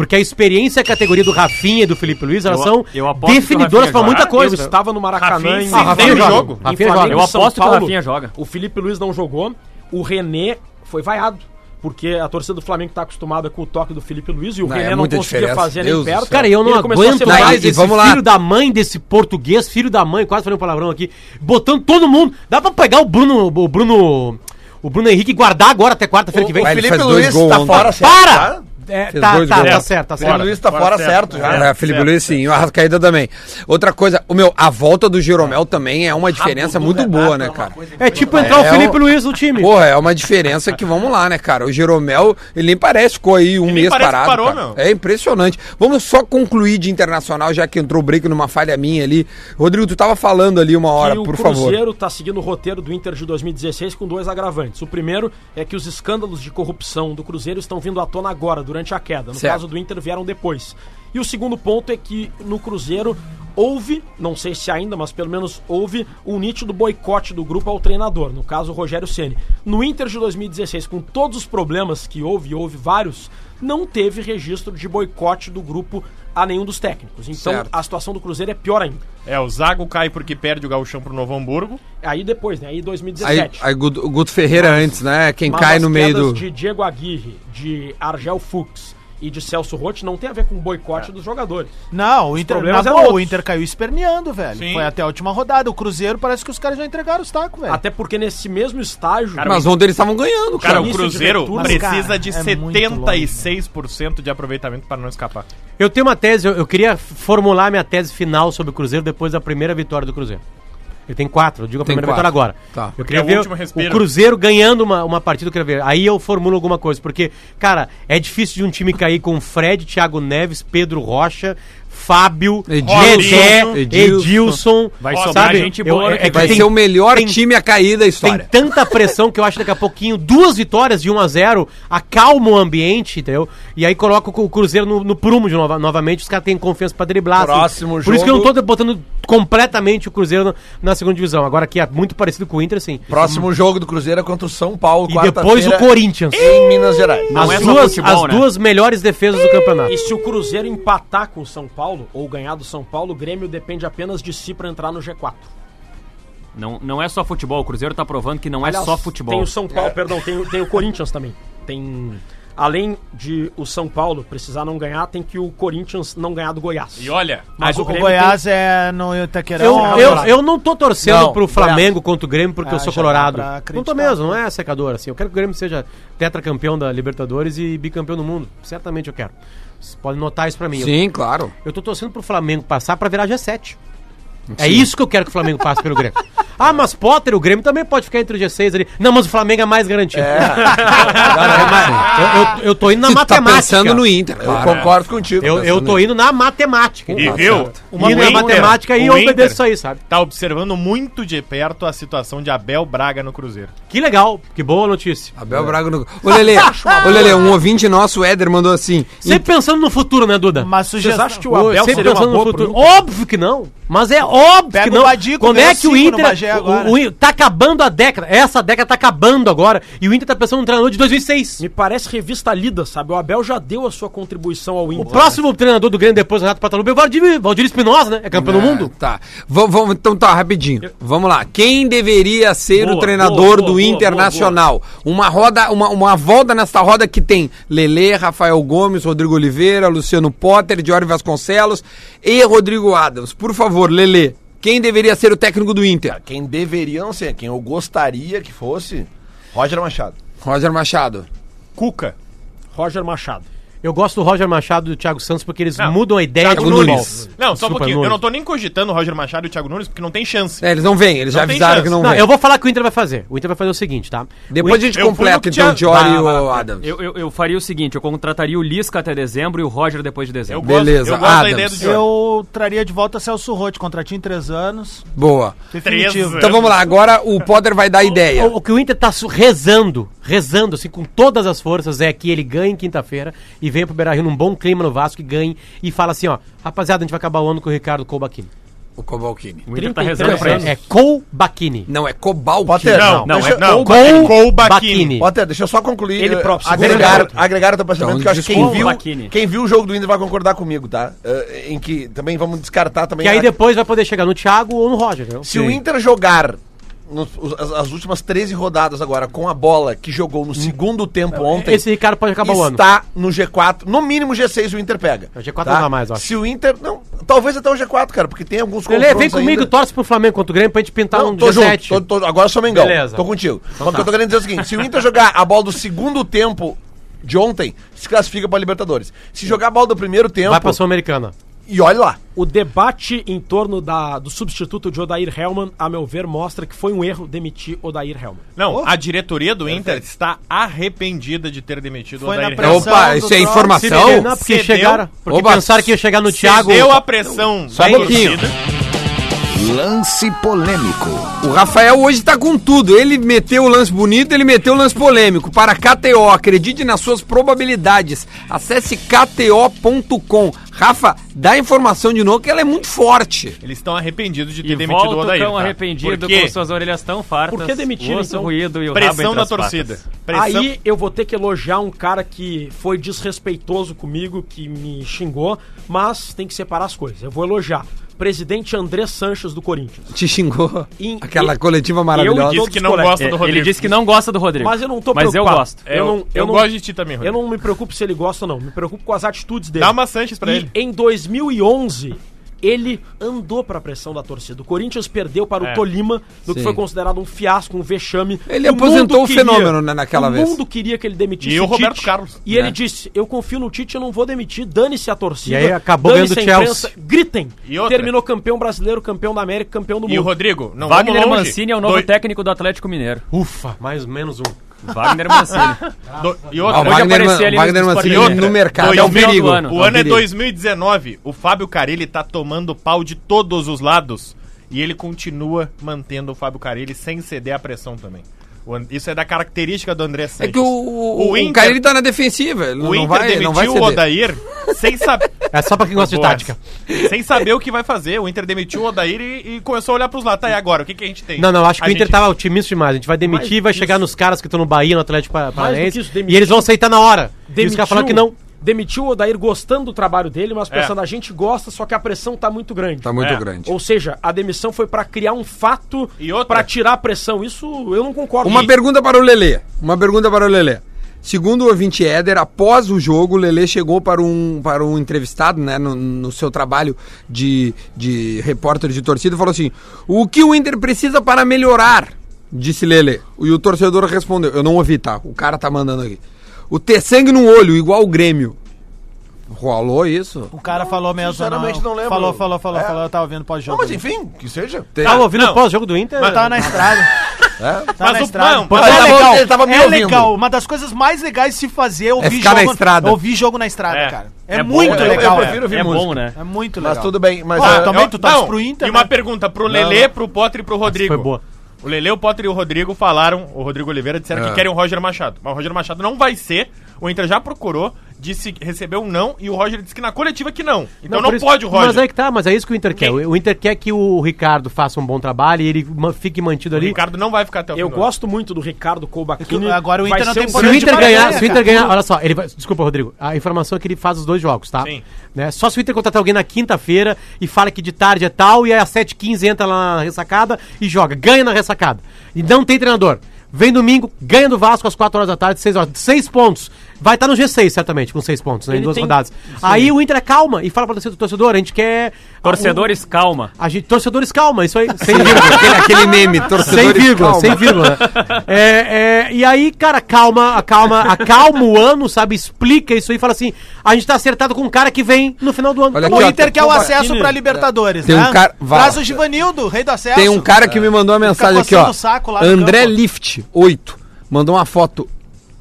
Porque a experiência e a categoria do Rafinha e do Felipe Luiz, elas Eu- são eu definidoras pra muita coisa. Eu estava no Maracanã Rafinha, em, Ah, Rafinha joga. jogo. Rafinha joga. Eu aposto que o Paulo. Rafinha joga. O Felipe Luiz não jogou. O René foi vaiado. Porque a torcida do Flamengo tá acostumada com o toque do Felipe Luiz e o Não, René é não conseguia diferença. fazer Deus nem perto. Cara, eu não aguento mais esse vamos lá. filho da mãe desse português, filho da mãe, quase falei um palavrão aqui, botando todo mundo. Dá pra pegar o Bruno, o Bruno, o Bruno Henrique e guardar agora até quarta-feira que vem? O Felipe Luiz tá ontem. fora, certo? Para! Tá? É, Fez tá, dois tá, gols. tá certo, tá O certo. Felipe Luiz tá Fora fora certo. certo já. É, Felipe Luiz sim, o Arrascaída também. Outra coisa, o meu, a volta do Jeromel também é uma diferença muito boa, né, cara? É tipo entrar É, o Felipe é um- Luiz no time. Porra, é uma diferença que vamos lá, né, cara? O Jeromel, ele nem parece, ficou aí um mês parado. parou. É impressionante. Vamos só concluir de internacional, já que entrou o break numa falha minha ali. Rodrigo, tu tava falando ali uma hora, que por o favor. Cruzeiro tá seguindo o roteiro do Inter de 2016 com dois agravantes. O primeiro é que os escândalos de corrupção do Cruzeiro estão vindo à tona agora, durante a queda. No Certo. caso do Inter, vieram depois. E o segundo ponto é que no Cruzeiro houve, não sei se ainda, mas pelo menos houve um nítido boicote do grupo ao treinador, no caso Rogério Ceni. No Inter de 2016, com todos os problemas que houve, e houve vários, não teve registro de boicote do grupo a nenhum dos técnicos. Então Certo. a situação do Cruzeiro é pior ainda. É, o Zago cai porque perde o gauchão pro Novo Hamburgo. Aí depois, né? Aí Aí, 2017. aí Guto, o Guto Ferreira antes, né? Quem Mas cai as no meio do. de Diego Aguirre, de Argel Fux e de Celso Rotti não tem a ver com o boicote dos jogadores. Não, o Inter, problemas na boa, o. Inter caiu esperneando, velho. Sim. Foi até a última rodada. O Cruzeiro parece que os caras já entregaram os tacos, velho. Até porque nesse mesmo estágio. Mas ontem eles estavam ganhando, Cara, cara. o de Cruzeiro retorno, precisa cara, de é muito 76% de aproveitamento para não escapar. Eu tenho uma tese, eu, eu queria formular minha tese final sobre o Cruzeiro depois da primeira vitória do Cruzeiro. Ele tem quatro, eu digo a Tem primeira quatro. vitória agora. Tá. Eu queria é o ver o Cruzeiro ganhando uma, uma partida, eu queria ver. Aí eu formulo alguma coisa, porque, cara, é difícil de um time cair com Fred, Thiago Neves, Pedro Rocha, Fábio, Edilson, Edilson. Edilson. Vai sobrar sabe? gente Eu- boa. é que Vai tem- ser o melhor tem- time a cair da Tem história. tanta pressão que eu acho que daqui a pouquinho duas vitórias de 1 a 0 acalma o ambiente, entendeu? E aí coloca o Cruzeiro no, no prumo de nova- novamente, os caras têm confiança pra driblar. assim. Próximo Por isso que eu não jogo- tô botando completamente o Cruzeiro na, na segunda divisão. Agora aqui é muito parecido com o Inter, assim. Próximo jogo do Cruzeiro é contra o São Paulo, E depois o Corinthians. Em Minas Gerais. Não as é duas, futebol, as né? duas melhores defesas do campeonato. E se o Cruzeiro empatar com o São Paulo, ou ganhar do São Paulo, o Grêmio depende apenas de si pra entrar no G4. Não, não é só futebol. O Cruzeiro tá provando que não Aliás, é só futebol. Tem o São Paulo, perdão, tem, tem o Corinthians também. Tem. Além de o São Paulo precisar não ganhar, tem que o Corinthians não ganhar do Goiás. E olha, Mas o, Grêmio Goiás é no Itaquerão. Eu, é eu, eu não tô torcendo Não, pro Flamengo contra o Grêmio porque Ah, eu sou colorado. Não tô mesmo, não é secador assim. Eu quero que o Grêmio seja tetracampeão da Libertadores e bicampeão do mundo. Certamente eu quero. Vocês podem notar isso pra mim. Eu, Sim, claro. eu tô torcendo pro Flamengo passar pra virar G7. É isso que eu quero que o Flamengo passe pelo Grêmio. Ah, mas Potter, o Grêmio também pode ficar entre o G6 ali. Não, mas o Flamengo é mais garantido. É (laughs) mais- eu, eu- eu tô indo na tá matemática. pensando no Inter, Eu claro. concordo contigo. Eu, eu tô indo na matemática. e Tá viu? Uma na matemática e eu obedeço isso aí, sabe? Tá observando muito de perto a situação de Abel Braga no Cruzeiro. Que legal, que boa notícia. Abel Braga no. Ô, Lele, (laughs) ô, Lele, um ouvinte nosso, o Éder, mandou assim. Sempre pensando no futuro, né, Duda? Mas Vocês sugestão. acham que o Abel Sempre seria uma pensando no boa pro futuro. Óbvio que não. Mas é óbvio Pega que o não. Badico, Quando é que o Inter. O, o, tá acabando a década. Essa década tá acabando agora. E o Inter tá pensando no treinador de 2006. Me parece revista lida, sabe? O Abel já deu a sua contribuição ao O Inter. próximo treinador do Grêmio depois do Renato Pataluba é o Valdir, Valdir Espinosa, né? É campeão do É, mundo. Tá. Vamos, vamos, então tá, rapidinho. Vamos lá. Quem deveria ser Boa, o treinador boa, boa, do boa, Internacional? Uma roda, uma, uma volta nesta roda que tem Lele, Rafael Gomes, Rodrigo Oliveira, Luciano Potter, Diori Vasconcelos e Rodrigo Adams. Por favor, Lele, quem deveria ser o técnico do Inter? Quem deveria não ser, quem eu gostaria que fosse, Roger Machado. Roger Machado. Cuca. Roger Machado. Eu gosto do Roger Machado e do Thiago Santos porque eles Não, mudam a ideia Thiago do futebol. Nunes. Não, só um Desculpa, pouquinho. Nunes. Eu não tô nem cogitando o Roger Machado e o Thiago Nunes porque não tem chance. É, eles não vêm, eles Não já avisaram que não, Não, vêm. eu vou falar o que o Inter vai fazer. O Inter vai fazer o seguinte, tá? Depois O a gente eu completa então o Diori e Vai, o Adams. Eu, eu, eu faria o seguinte, eu contrataria o Lisca até dezembro e o Roger depois de Eu dezembro. gosto, Beleza, eu gosto da Adams. ideia do Diori. Eu traria de volta Celso Rotti, contratinho em três anos. Boa. Definitivo. Então vamos lá, agora o Potter vai dar a ideia. O, o que o Inter tá rezando, rezando, assim, com todas as forças, é que ele ganhe quinta-feira e venha pro Beira-Rio num bom clima no Vasco e ganhe e fala assim, ó, rapaziada, a gente vai acabar o ano com o Ricardo Colbachini. O Cobalcini. O Inter tá 33 rezando pra isso. É Coubachini. Não, é Cobalcini. Potter, Não, não, deixa, é, não. Coubachini. Coubachini. Potter, deixa eu só concluir. Ele eh, próprio, agregar, segundo agregar o teu pensamento, Então, que eu acho que quem viu, Bacchini. quem viu o jogo do Inter vai concordar comigo, tá? Eh, em que também vamos descartar também. Que aí a- depois vai poder chegar no Thiago ou no Roger, entendeu? Se o Inter jogar nos- as, as últimas 13 rodadas agora com a bola que jogou no segundo tempo ontem, Esse Ricardo pode acabar o ano. está no G4, no mínimo G6 o Inter pega. O G4 não dá mais, acho. Se o Inter, não, talvez até o G4, cara, porque tem alguns Lele, vem comigo, ainda. torce pro Flamengo contra o Grêmio pra gente pintar Não, um tô G7. junto, tô- tô- agora eu sou Mengão. Beleza. Tô contigo. Então Mas que eu tô querendo dizer é o seguinte: se o Inter jogar a bola do segundo tempo de ontem, se classifica pra Libertadores. Se jogar a bola do primeiro tempo, Vai pra Sul-Americana. E olha lá. O debate em torno da, do substituto de Odair Hellman, a meu ver, mostra que foi um erro demitir Odair Hellman. Não, a diretoria do Inter está arrependida de ter demitido Foi Odair Helman. Opa, isso é informação? Não, porque Cedeu. chegaram. Porque Oba, pensaram que ia chegar no Thiago. Cedeu a pressão Só um pouquinho. Lance polêmico. O Rafael hoje tá com tudo. Ele meteu o lance bonito, ele meteu o lance polêmico. Para KTO, acredite nas suas probabilidades. Acesse kto.com. Rafa, dá a informação de novo que ela é muito forte. Eles estão arrependidos de ter E demitido o Odair. tão tá? arrependido Porque com suas orelhas tão fartas. Por que demitiram, então? ruído e o rabo pressão entre da as torcida. Pressão... Aí eu vou ter que elogiar um cara que foi desrespeitoso comigo, que me xingou, mas tem que separar as coisas. Eu vou elogiar. Presidente André Sanches do Corinthians. Te xingou. Em- Aquela e- coletiva Ele maravilhosa. disse todos que não gosta do É, Rodrigo. ele disse que não gosta do Rodrigo. Mas eu não tô Mas eu preocupado. gosto. É, eu- eu não- gosto de ti também, Eu Rodrigo. não me preocupo se ele gosta ou não. Me preocupo com as atitudes dele. Dá uma Sanches pra e ele. em 2011, ele andou pra pressão da torcida. O Corinthians perdeu para É. o Tolima, no que foi considerado um fiasco, um vexame. Ele O aposentou mundo o fenômeno, né, naquela o vez. mundo queria que ele demitisse E o Tite, Roberto Carlos. E É. ele disse, eu confio no Tite, eu não vou demitir, dane-se a torcida. E aí acabou ganhando a o imprensa, Chelsea. Gritem. E outra? Terminou campeão brasileiro, campeão da América, campeão do E o mundo. Rodrigo? Não Wagner vamos longe. Mancini é o novo Doi- técnico do Atlético Mineiro. Ufa, mais ou menos um. Wagner Mancini. do- E Ah, o outra, Hoje Wagner, aparecer ali Wagner no Mancini outra, no mercado. dois É um perigo. do ano. O É ano é perigo. 2019. O Fábio Carilli tá tomando pau de todos os lados. E ele continua mantendo o Fábio Carilli sem ceder à pressão também. O Isso é da característica do André É Sanches. que o, o, O o Inter- cara ele tá na defensiva. Ele O não Inter vai, demitiu não vai o. Odair sem saber. (laughs) É só pra quem gosta de tática. Sem saber o que vai fazer. O Inter demitiu o Odair e, e começou a olhar pros lados. Tá, e agora? O que, que a gente tem? Não, não, acho que A o Inter gente- tava otimista demais. A gente vai demitir e vai que chegar isso. nos caras que estão no Bahia, no Atlético Pa- Paranaense. isso, E demitiu- eles vão aceitar na hora. E os caras falaram que não. Demitiu o Odair gostando do trabalho dele, mas É. pensando, a gente gosta, só que a pressão tá muito grande. Tá muito É. grande. Ou seja, a demissão foi pra criar um fato E pra tirar a pressão. Isso eu não concordo. Uma E- pergunta para o Lelê. Uma pergunta para o Lelê. Segundo o ouvinte Éder, após o jogo, o Lelê chegou para um, para um entrevistado, né, no, no seu trabalho de, de repórter de torcida, e falou assim: o que o Inter precisa para melhorar? Disse Lelê. E o torcedor respondeu: eu não ouvi, tá? O cara tá mandando aqui. O ter sangue no olho, igual o Grêmio. Rolou isso? O cara falou mesmo. sinceramente não lembro. Falou, falou, falou, É. falou. Eu tava vendo Não, pós-jogo. mas enfim, que seja. Tava ouvindo não. o pós-jogo do Inter? Eu tava na estrada. (laughs) É. Tava Mas na estrada. não, Mas mas é legal. ele tava me é ouvindo. legal. Uma das coisas mais legais de se fazer é ouvir, ficar na jogo, estrada. ouvir jogo na estrada, É. cara. É, É bom, muito eu- eu legal. prefiro ouvir É música. bom, né? É muito Mas legal. tudo bem. Mas Ah, é, também eu- tu torce Não, pro Inter, E uma né? pergunta pro Não, Lelê, não. pro Potter e pro Rodrigo. foi boa. O Lelê, o Potter e o Rodrigo falaram, o Rodrigo Oliveira disseram É. que querem o Roger Machado. Mas o Roger Machado não vai ser. O Inter já procurou, disse que recebeu um não e o Roger disse que na coletiva que não. Então não, por isso- pode o Roger. Mas aí que tá, mas é isso que o Inter quer. Quem? O Inter quer que o Ricardo faça um bom trabalho e ele fique mantido O ali. Ricardo não vai ficar até o Eu gosto muito do Ricardo Colbachini. Agora o Inter não tem um Se o Inter barganha, ganhar, se o Inter ganhar, olha só, ele vai, desculpa, Rodrigo. A informação é que ele faz os dois jogos, tá? Sim. Né? Só se o Inter contratar alguém na quinta-feira e fala que de tarde é tal e aí às 7h15 entra lá na ressacada e joga, ganha na ressacada. E não tem treinador. Vem domingo, ganha do Vasco às 4 horas da tarde, 6 horas. 6 pontos. Vai estar no G6, certamente, com 6 pontos, né, em duas tem- rodadas. Aí o Inter é calma e fala pra torcedor, torcedor, a gente quer. Torcedores, calma. A gente, torcedores, calma, isso aí. (laughs) Sem vírgula. aquele, aquele meme, Sem torcedores vírgula, calma. sem vírgula. (laughs) É, é, e aí, cara, calma, acalma, acalma o ano, sabe? Explica isso aí, fala assim: a gente tá acertado com um cara que vem no final do ano. Olha Tá O aqui, ó, Inter quer o acesso pra Libertadores, Tem um né? cara- vai. Traz o Givanildo, rei do acesso. Tem um cara que me mandou uma mensagem aqui, ó. o saco lá no André. Lift, 8. Mandou uma foto.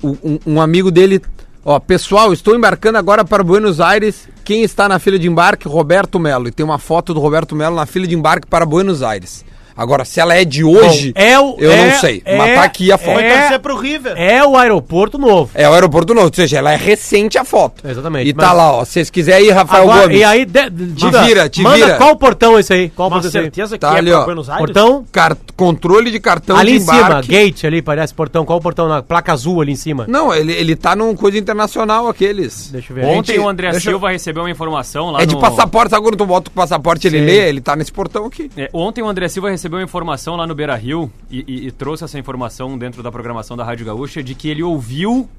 Um, um- amigo dele. Ó, pessoal, estou embarcando agora para Buenos Aires. Quem está na fila de embarque? Roberto Melo. E tem uma foto do Roberto Melo na fila de embarque para Buenos Aires. Agora, se ela é de hoje, Bom, é o- eu é- não sei. é- mas tá aqui a foto. É- torcer pro River. É o aeroporto novo. É o aeroporto novo, ou seja, ela é recente a foto. Exatamente, E tá mas- lá, ó. Se vocês quiserem ir, Rafael Agora, Gomes. e aí, de, de- diga, vira, te manda vira. qual portão é esse aí? Qual portão certeza que Tá é ali, ó. Buenos Aires. Portão? Car- Controle de cartão ali de em cima, embarque. gate ali, parece portão. Qual o portão? Na placa azul ali em cima. Não, ele, ele tá num coisa internacional aqueles. Deixa eu ver. Ontem o André eu- Silva recebeu uma informação lá É de no... passaporte, sabe quando tu bota o passaporte ele lê? Ele tá nesse portão aqui. É, ontem o André Silva recebeu uma informação lá no Beira Rio e, e- e trouxe essa informação dentro da programação da Rádio Gaúcha de que ele ouviu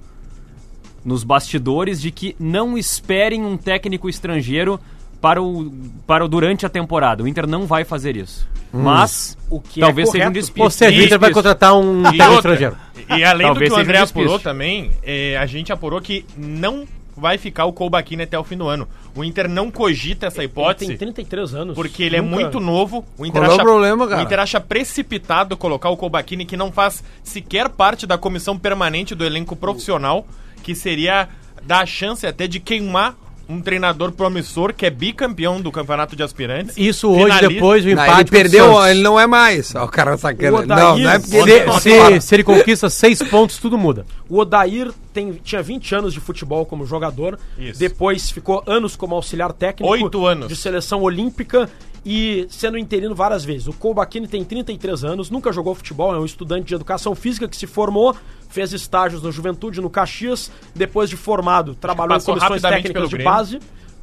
nos bastidores de que não esperem um técnico estrangeiro para o, para o durante a temporada. O Inter não vai fazer isso. Mas O que talvez é seja um despiste. Ou seja, o Inter vai contratar um E técnico outra, estrangeiro. E além Talvez do que o André um apurou também, eh, a gente apurou que não vai ficar o Colbaquini até o fim do ano. O Inter não cogita essa Ele hipótese. tem 33 anos. Porque ele é Nunca- muito novo. O Inter, Qual é o acha, problema, cara? o Inter acha precipitado colocar o Colbaquini, que não faz sequer parte da comissão permanente do elenco profissional, que seria dar a chance até de queimar um treinador promissor que é bicampeão do campeonato de aspirantes. Isso hoje, Finalista- depois do Não, empate. ele contra o perdeu, ele não é mais. Ó, o cara sacana. O Não, Odair- não é porque Odair- ele. Se, se, se ele conquista seis pontos, tudo muda. O Odair tem, tinha 20 anos de futebol como jogador. Isso. Depois ficou anos como auxiliar técnico. Oito anos. De seleção olímpica e sendo interino várias vezes. O Kolbachini tem 33 anos, nunca jogou futebol, é um estudante de educação física que se formou, fez estágios no Juventude, no Caxias, depois de formado, trabalhou em comissões técnicas de Grêmio. base.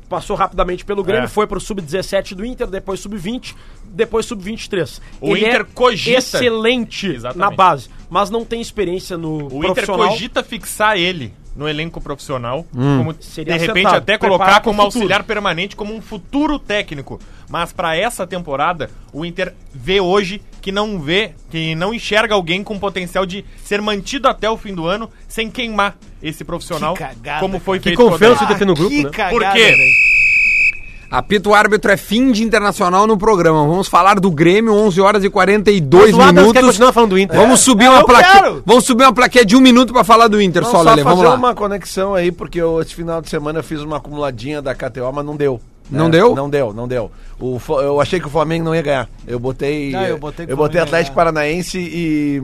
Passou rapidamente pelo Grêmio, É. foi pro sub-17 do Inter, depois sub-20, depois sub-23. O Ele Inter é cogita- excelente Exatamente. na base, mas não tem experiência no O Inter profissional. cogita fixar ele no elenco profissional, Hum. como Seria de repente acertado. até colocar como auxiliar permanente, como um futuro técnico. Mas para essa temporada, o Inter vê hoje que não vê, que não enxerga alguém com potencial de ser mantido até o fim do ano sem queimar esse profissional, Que cagada, como foi Que feito confiança de ter no grupo, que né? cagada, Por quê? Apito árbitro é fim de internacional no programa. Vamos falar do Grêmio, 11 horas e 42 Mas quer minutos. continuar falando do Inter. Vamos subir É, uma plaquinha. Vamos subir uma plaquinha de um minuto pra falar do Inter, Não, só, só Lele. Vamos fazer lá. uma conexão aí, porque eu, esse final de semana eu fiz uma acumuladinha da KTO, mas não deu. Não É, deu? Não deu, não deu. O, eu achei que o Flamengo não ia ganhar. Eu botei. Ah, eu botei eu o botei Atlético ganhar. Paranaense e,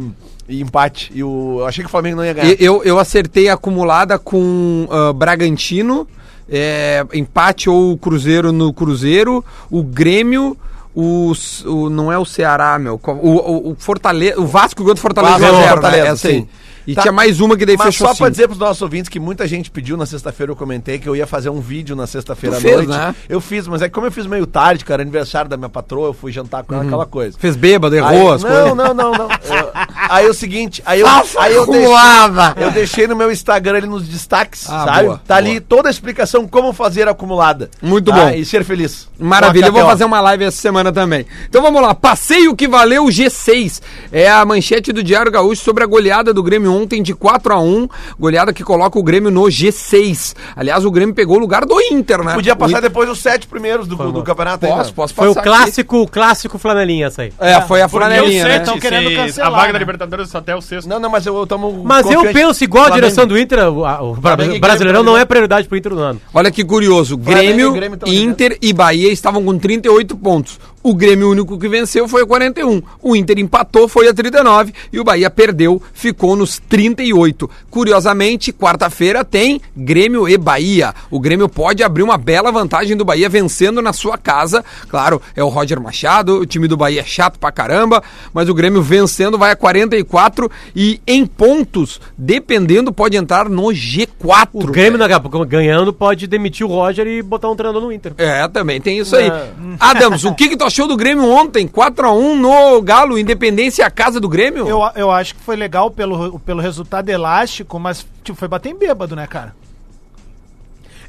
e empate. E o, eu achei que o Flamengo não ia ganhar. E- Eu, eu acertei a acumulada com ah, Bragantino, é, empate ou Cruzeiro no Cruzeiro, o Grêmio, o, o- não é o Ceará, meu, o, o, o Fortaleza, o Vasco ganhou do Fortaleza Vasco, 1 a 0, Fortaleza, né? Essa aí. sim. E Tá. tinha mais uma que daí Mas fechou só pra cinco. dizer pros nossos ouvintes que muita gente pediu na sexta-feira, eu comentei que eu ia fazer um vídeo na sexta-feira à Tu fez, noite. né? Eu fiz, mas é que como eu fiz meio tarde, cara, aniversário da minha patroa, eu fui jantar com ela, aquela coisa. Fez bêbado, errou Aí- as não, coisas. não, não, não, (laughs) Eu- aí é o seguinte, aí eu, Faça aí eu deixei, eu deixei no meu Instagram ali nos destaques, Ah, sabe? boa, tá boa. ali toda a explicação como fazer a acumulada. Muito tá? bom. E ser feliz. Maravilha, eu vou fazer uma live essa semana também. Então vamos lá, passeio que valeu o G6. É a manchete do Diário Gaúcho sobre a goleada do Grêmio ontem de 4 a 1 goleada que coloca o Grêmio no G6. Aliás, o Grêmio pegou o lugar do Inter, né? Podia O passar Inter- depoos os sete primeiros do, do campeonato Posso, né? posso Foi o passar aqui. clássico, o clássico flanelinha essa aí. É, foi a flanelinha, o né? sete, Tão querendo cancelar, a vaga né? da Libertadores até o sexto. Não, não, mas eu, eu tomo Mas eu penso igual a direção do Inter, o, o Flamengo Brasileirão não é prioridade pro Inter do ano. Olha que curioso, Grêmio, Grêmio Inter e Bahia estavam com 38 pontos. O Grêmio único que venceu foi o 41. O Inter empatou, foi a 39 e o Bahia perdeu, ficou nos 38. Curiosamente, quarta-feira tem Grêmio e Bahia. O Grêmio pode abrir uma bela vantagem do Bahia vencendo na sua casa. Claro, é o Roger Machado, o time do Bahia é chato pra caramba, mas o Grêmio vencendo vai a 44 e em pontos, dependendo, pode entrar no G4. O Grêmio, daqui a pouco, ganhando, pode demitir o Roger e botar um treinador no Inter. É, também tem isso aí. Adams, o que, que tu achou do Grêmio ontem? 4x1 no Galo, Independência a casa do Grêmio? Eu, eu acho que foi legal pelo, pelo resultado elástico, mas tipo, foi bater em bêbado, né, cara?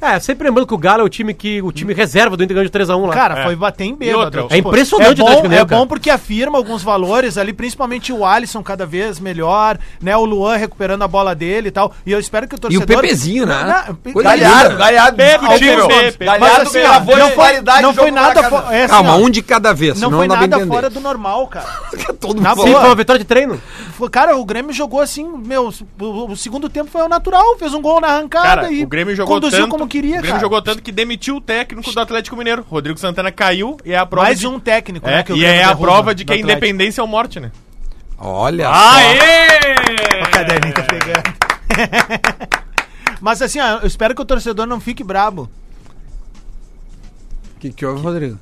É, sempre lembrando que o Galo é o time que o time reserva do Inter ganhou de 3x1 lá. Cara, É. foi bater em E bêbado. outra, É impressionante é o bom, Atlético Mineiro, É bom porque afirma alguns valores ali, principalmente o Alisson cada vez melhor, né? O Luan recuperando a bola dele e tal. E eu espero que o E torcedor... o Pepezinho, né? Galhardo. Galhardo. Bebe, Alguns time. Pepe. Galhardo assim, gravou não de foi, qualidade não foi jogo nada... fo- é assim, Calma, ó, um de cada vez, Não foi nada entender. fora do normal, cara. (laughs) Todo Na mundo foi uma vitória de treino. Cara, o Grêmio jogou assim, meu, o, o segundo tempo foi o natural, fez um gol na arrancada e o Grêmio como queria, O Grêmio cara. jogou tanto que demitiu o técnico do Atlético Mineiro. Rodrigo Santana caiu e é a prova Mais de... um técnico, É, né? que o e Grêmio é a derruba prova de do que a Atlético. independência é o morte, né? Olha Aê! O caderninho tá pegando. (laughs) Mas assim, ó, eu espero que o torcedor não fique brabo. O que, que houve, Rodrigo?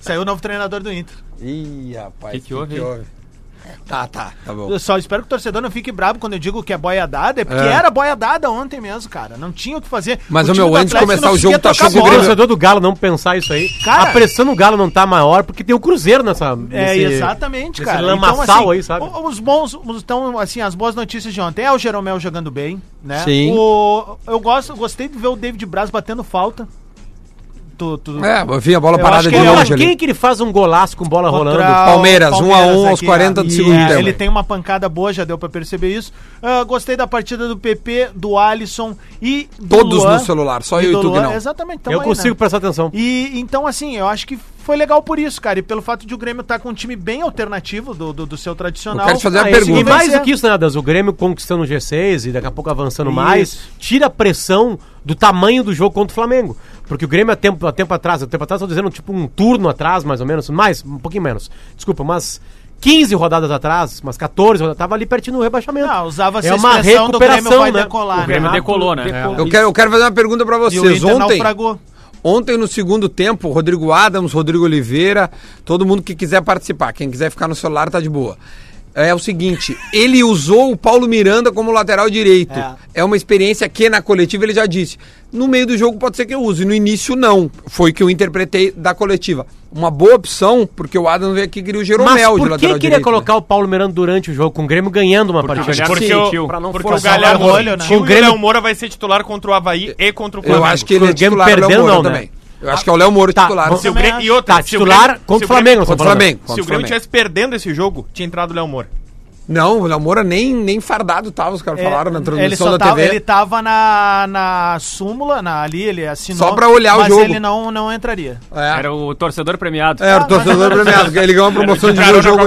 Saiu o novo treinador do Inter. Ih, rapaz. Que que houve? Tá, tá, tá bom. Eu só espero que o torcedor não fique brabo quando eu digo que é boia dada, é porque É. era boia dada ontem mesmo, cara. Não tinha o que fazer. Mas, o ô, time meu, do antes de Atlético começar não o jogo, conseguia tá tocar O bola. torcedor do Galo não pensar isso aí. Cara- a pressão no Galo não tá maior porque tem o Cruzeiro nessa. É, nesse- exatamente, nesse cara. lamaçal aí, sabe? o- Os bons, então, assim, as boas notícias de ontem. É o Jeromel jogando bem, né? Sim. O, eu gosto, gostei de ver o David Braz batendo falta. Tu, tu, É, enfim, a bola Eu parada de é longe Quem ali. que ele faz um golaço com bola rolando? Contra o Palmeiras, um a um aos aqui, 40 do e, segundo é, tempo. Ele tem uma pancada boa, já deu pra perceber isso. Ah, gostei da partida do PP, do Alisson e do Todos Luan. no celular, só eu e do tu que Luan, não. Exatamente. Eu aí, consigo né? prestar atenção. E então, assim, eu acho que foi legal por isso, cara. E pelo fato de o Grêmio estar com um time bem alternativo do, do, do seu tradicional. Eu quero te fazer uma Ah, E pergunta. vai mais do que isso, né, Adas? O Grêmio conquistando o G6 e daqui a pouco avançando Isso. mais, tira a pressão do tamanho do jogo contra o Flamengo. Porque o Grêmio há tempo, há tempo atrás, há tempo atrás, tô dizendo tipo um turno atrás, mais ou menos, mais, um pouquinho menos. Desculpa, umas 15 rodadas atrás, umas 14 rodadas, tava ali pertinho do rebaixamento. Não, usava É uma do Grêmio recuperação, vai né? decolar. O Grêmio né? decolou, né? Decolou. Eu quero, eu quero fazer uma pergunta pra E o vocês. Ontem, naufragou. ontem no segundo tempo, Rodrigo Adams, Rodrigo Oliveira, todo mundo que quiser participar, quem quiser ficar no celular tá de boa. É o seguinte, ele usou o Paulo Miranda como lateral direito. É. É. uma experiência que na coletiva ele já disse. No meio do jogo pode ser que eu use, no início não. Foi o que eu interpretei da coletiva. Uma boa opção, porque o Adams veio aqui e queria o Mas Jeromel de por que lateral queria direito. colocar o Paulo Miranda durante o jogo, com o Grêmio ganhando uma Porque partida? Porque, sentiu. o, pra não porque o forçar Galhardo o olho, né? O e o Grêmio- Léo Moura vai ser titular contra o Havaí e contra o Eu Flamengo. acho que ele é O Grêmio titular, o Léo perdendo, Moura não, né? também. Eu acho que é o Léo Moura Tá, titular. Se o Grêmio, e outra, Tá, titular contra o Flamengo. Contra o. Flamengo. Se o Grêmio Flamengo. estivesse perdendo esse jogo, tinha entrado o Léo Moura. Não, o Léo Moura nem, nem fardado tava, os caras falaram na ele transmissão só da tava, TV. ele tava na, na súmula, na, ali, ele assinou. Só pra olhar o mas jogo. ele não, não entraria. É. Era o torcedor premiado. É, o torcedor (laughs) premiado, que ele ganhou uma promoção de ver o jogo.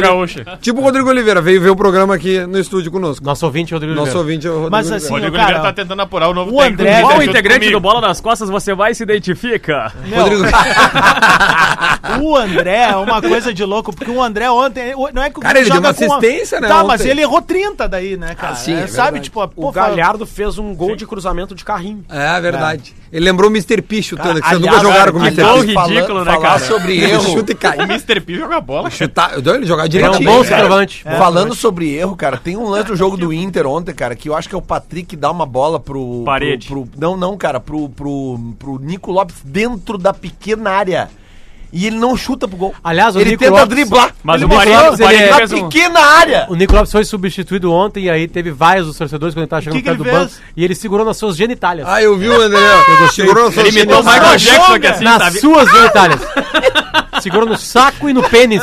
Tipo o Rodrigo Oliveira, veio ver o programa aqui no estúdio conosco. Nosso ouvinte, Rodrigo Nosso Oliveira. ouvinte é o Rodrigo Mas Oliveira. assim, Rodrigo cara, Oliveira tá tentando apurar o novo o André- Qual integrante comigo. do Bola nas Costas você vai e se identifica? Meu, Rodrigo... (laughs) o André é uma coisa de louco, porque o André ontem. o- Não é que o Cara, ele deu uma assistência, né. Mas ele errou 30 daí, né, cara? Ah, sim, É, é sabe, tipo, O pô, fala- Galhardo fez um gol de cruzamento de carrinho. É verdade. Ele lembrou o Mr. P chutando, que vocês aliás, nunca jogaram com o Mr. gol P. ridículo, né, falar cara? sobre (laughs) Ele erro. chuta e O cai. Mr. P joga bola. Chutar, eu dou ele jogar Ele é direto. um bom cara. centroavante. Falando sobre erro, cara, tem um lance do jogo do Inter ontem, cara, que eu acho que é o Patrick dá uma bola pro. Parede. pro- pro- não, não, cara, pro, pro, pro Nico Lopes dentro da pequena área. E ele não chuta pro gol. Aliás, o ele Nico tenta Lopes- driblar. Mas ele o Parede- mostrou, o Parede ele é fez na um- pequena área. O Nico Lopes foi substituído ontem e aí teve vários dos torcedores quando ele tava chegando Que que perto do banco e ele segurou nas suas genitálias. Ah, eu vi o André. Segurou Ele imitou o Michael Jackson aqui assim, nas sabe? suas genitálias. (laughs) Segurou no saco e no pênis.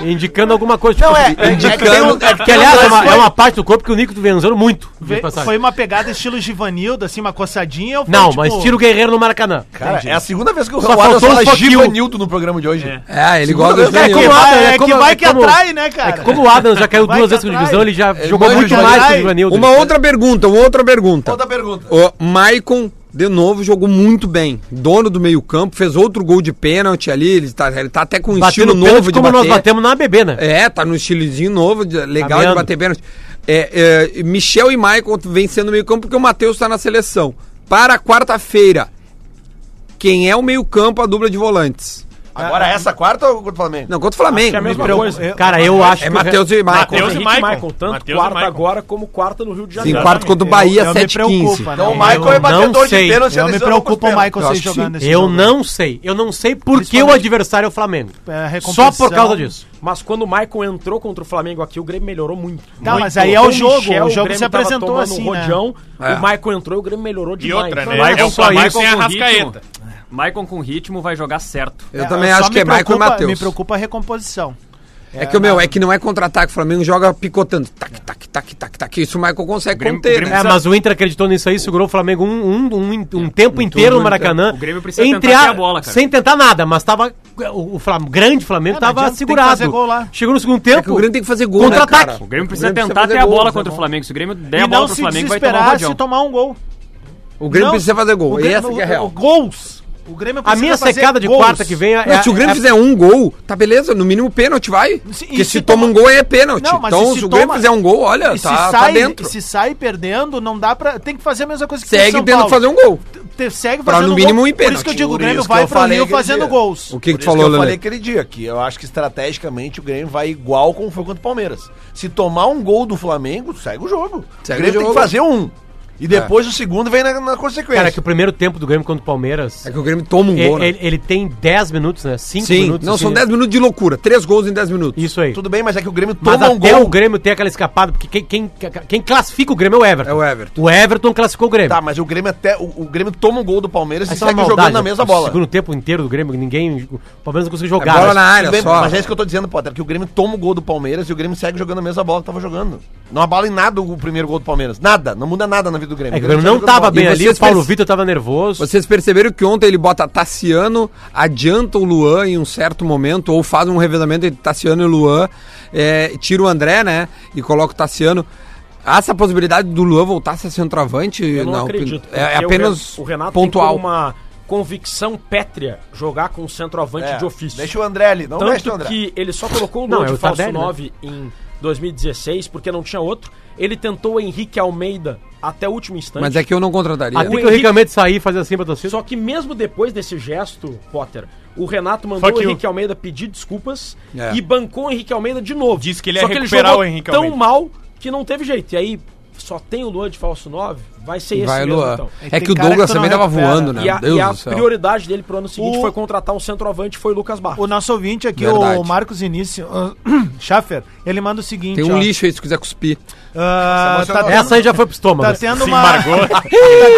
indicando alguma coisa. Não, tipo, é, é, indicando- é que tem um- é que um aliás é uma, é uma parte do corpo que o Nico vem usando muito. Ve-. Foi uma pegada estilo Givanildo, assim, uma coçadinha. ou foi, Não, tipo, mas tira o guerreiro no Maracanã. Cara, é a segunda vez que o um fala. Givanildo no programa de hoje. É, ele Segunda gosta do É que Juninho. como- vai, é é como- que, vai é que como- atrai, né, cara? É que como o Adams já caiu duas vezes com divisão, ele já Ele jogou muito mais que atrai. o Givanildo. Uma outra pergunta, uma outra pergunta. Outra pergunta. O Maicon, de novo, jogou muito bem. Dono do meio campo, fez outro gol de pênalti ali. Ele tá, ele tá até com um Bateu estilo novo de como bater. nós batemos na ABB, né? É, tá no estilozinho novo, de- legal de bater pênalti. É, é, Michel e Maicon vem sendo meio campo porque o Matheus tá na seleção. Para quarta-feira, quem é o meio campo, a dupla de volantes? Agora essa quarta ou contra o Flamengo? Não, contra o Flamengo. é a mesma coisa. Cara, eu acho É que o Matheus e Maicon. Matheus e. Michael, tanto Matheus e quarta agora como quarta no Rio de Sim, Janeiro. quarto contra o Bahia, eu me 7 preocupa, 15 né? Então o Eu Michael é não batedor de sei. pênalti. Eu me ele preocupa o Michael ser acho jogando esse Eu não sei. Eu não sei por que o adversário é o Flamengo. É, Só por causa disso. Mas quando o Michael entrou contra o Flamengo aqui, o Grêmio melhorou muito. Tá, Muito. mas aí é o jogo, o Michel, jogo Grêmio se tava apresentou tomando assim, um né? rodeão, É. O Michael entrou e o Grêmio melhorou E demais. outra, Então, né? Maicon É o Flamengo isso sem a Rascaeta. Maicon com ritmo vai jogar certo. Eu É, também só acho que é Maicon e Matheus. Me preocupa a recomposição. É que o meu, é que não é contra-ataque, o Flamengo joga picotando. Tac, tac, tac, tac, tac. Isso o Michael consegue O Grêmio- conter, o Grêmio né? É, mas o Inter acreditou nisso aí, segurou o Flamengo um, um, um, um tempo inteiro no Maracanã. O Grêmio precisa tentar ter a bola, cara. Sem tentar nada, mas tava. O, o grande Flamengo É, tava adianta, tem que segurado. fazer gol lá. Chegou no segundo É tempo. que o Grêmio tem que fazer gol, né, Contra-ataque. cara? O Grêmio precisa Grêmio tentar precisa ter a fazer bola gol, contra o. Flamengo. Se o Grêmio der E a bola não pro se Flamengo, vai tomar um se tomar um gol. O Grêmio Não, precisa fazer gol. o e Grêmio- essa que é o- real. o Gols. O Grêmio A minha fazer secada de gols. quarta que vem é. Mas se o Grêmio é- fizer um gol, tá beleza, no mínimo pênalti vai. Se- Porque se, se toma toma- um gol é pênalti. Não, mas então, se se, o Grêmio toma- fizer um gol, olha, se, tá, tá sai, dentro. e se sai perdendo, não dá pra. Tem que fazer a mesma coisa que Segue São tendo que Paulo. fazer um gol. Te- Segue Pra, fazendo no mínimo, gol. um Por isso pênalti. que eu digo, o Grêmio vai pro Rio fazendo dia. gols. O que, que Por tu isso falou, que eu falei aquele dia, que eu acho que estrategicamente o Grêmio vai igual como foi contra o Palmeiras. Se tomar um gol do Flamengo, segue o jogo. O Grêmio tem que fazer um. E depois o segundo vem na, na consequência. Cara, que o primeiro tempo do Grêmio contra o Palmeiras. É que o Grêmio toma um Ele, gol, né? ele- ele tem 10 minutos, né? 5 Sim, minutos. não, assim, são né? 10 minutos de loucura. Três gols em 10 minutos. Isso aí. Tudo bem, mas é que o Grêmio Mas toma um até gol. o Grêmio tem aquela escapada, porque quem, quem, quem classifica o Grêmio é o Everton. É o Everton. O Everton classificou o Grêmio. Tá, mas o Grêmio até. O, o Grêmio toma um gol do Palmeiras e Essa é uma segue maldade, jogando na mesma o bola. segundo tempo inteiro do Grêmio, ninguém. O Palmeiras não conseguiu É jogar. bola mas- na área bem, só. mas é isso que eu tô dizendo, Potter, que o Grêmio toma o gol do Palmeiras e o Grêmio segue jogando a mesma bola que tava jogando. Não abala em nada o primeiro gol do Palmeiras. Nada, não muda nada na vida do Grêmio. É que o Grêmio não segue jogando tava bola. bem E ali, o Paulo Vitor tava nervoso. Vocês perceberam que ontem ele bota Tassiano, adianta o Luan em um certo momento, ou faz um revezamento entre Tassiano e Luan, é, tira o André, né? E coloca o Tassiano. Há essa possibilidade do Luan voltar a ser centroavante? Eu não Na acredito. É, é o apenas o Renato pontual. tem uma convicção pétrea jogar com centroavante É, de ofício. Deixa o André ali, não mexe o Tanto André. que ele só colocou o Não, Luan é de o falso Tardelli, né? 9 em 2016, porque não tinha outro. Ele tentou o Henrique Almeida até o último instante. Mas é que eu não contrataria. Até o que o Henrique- Henrique Almeida sair e fazer assim pra torcida. Só que mesmo depois desse gesto, Potter, o Renato mandou Fuck o you. Henrique Almeida pedir desculpas É. e bancou o Henrique Almeida de novo. Disse que ele ia Só que ele recuperar jogou o Henrique tão Almeida. mal que não teve jeito. E aí só tem o Luan de falso 9, vai ser esse Vai, mesmo Luan. então. É Tem que o Douglas que também tava recupera. voando, né? E a, Deus e a do céu. prioridade dele pro ano seguinte O- foi contratar um centroavante, foi o Lucas Barros. O nosso ouvinte aqui, Verdade. o Marcos Início, (clears throat) Schaffer, ele manda o seguinte. Tem um ó, lixo aí se quiser cuspir. ah, tá tendo- Essa aí já foi pro estômago. Tá tendo, uma, (laughs) tá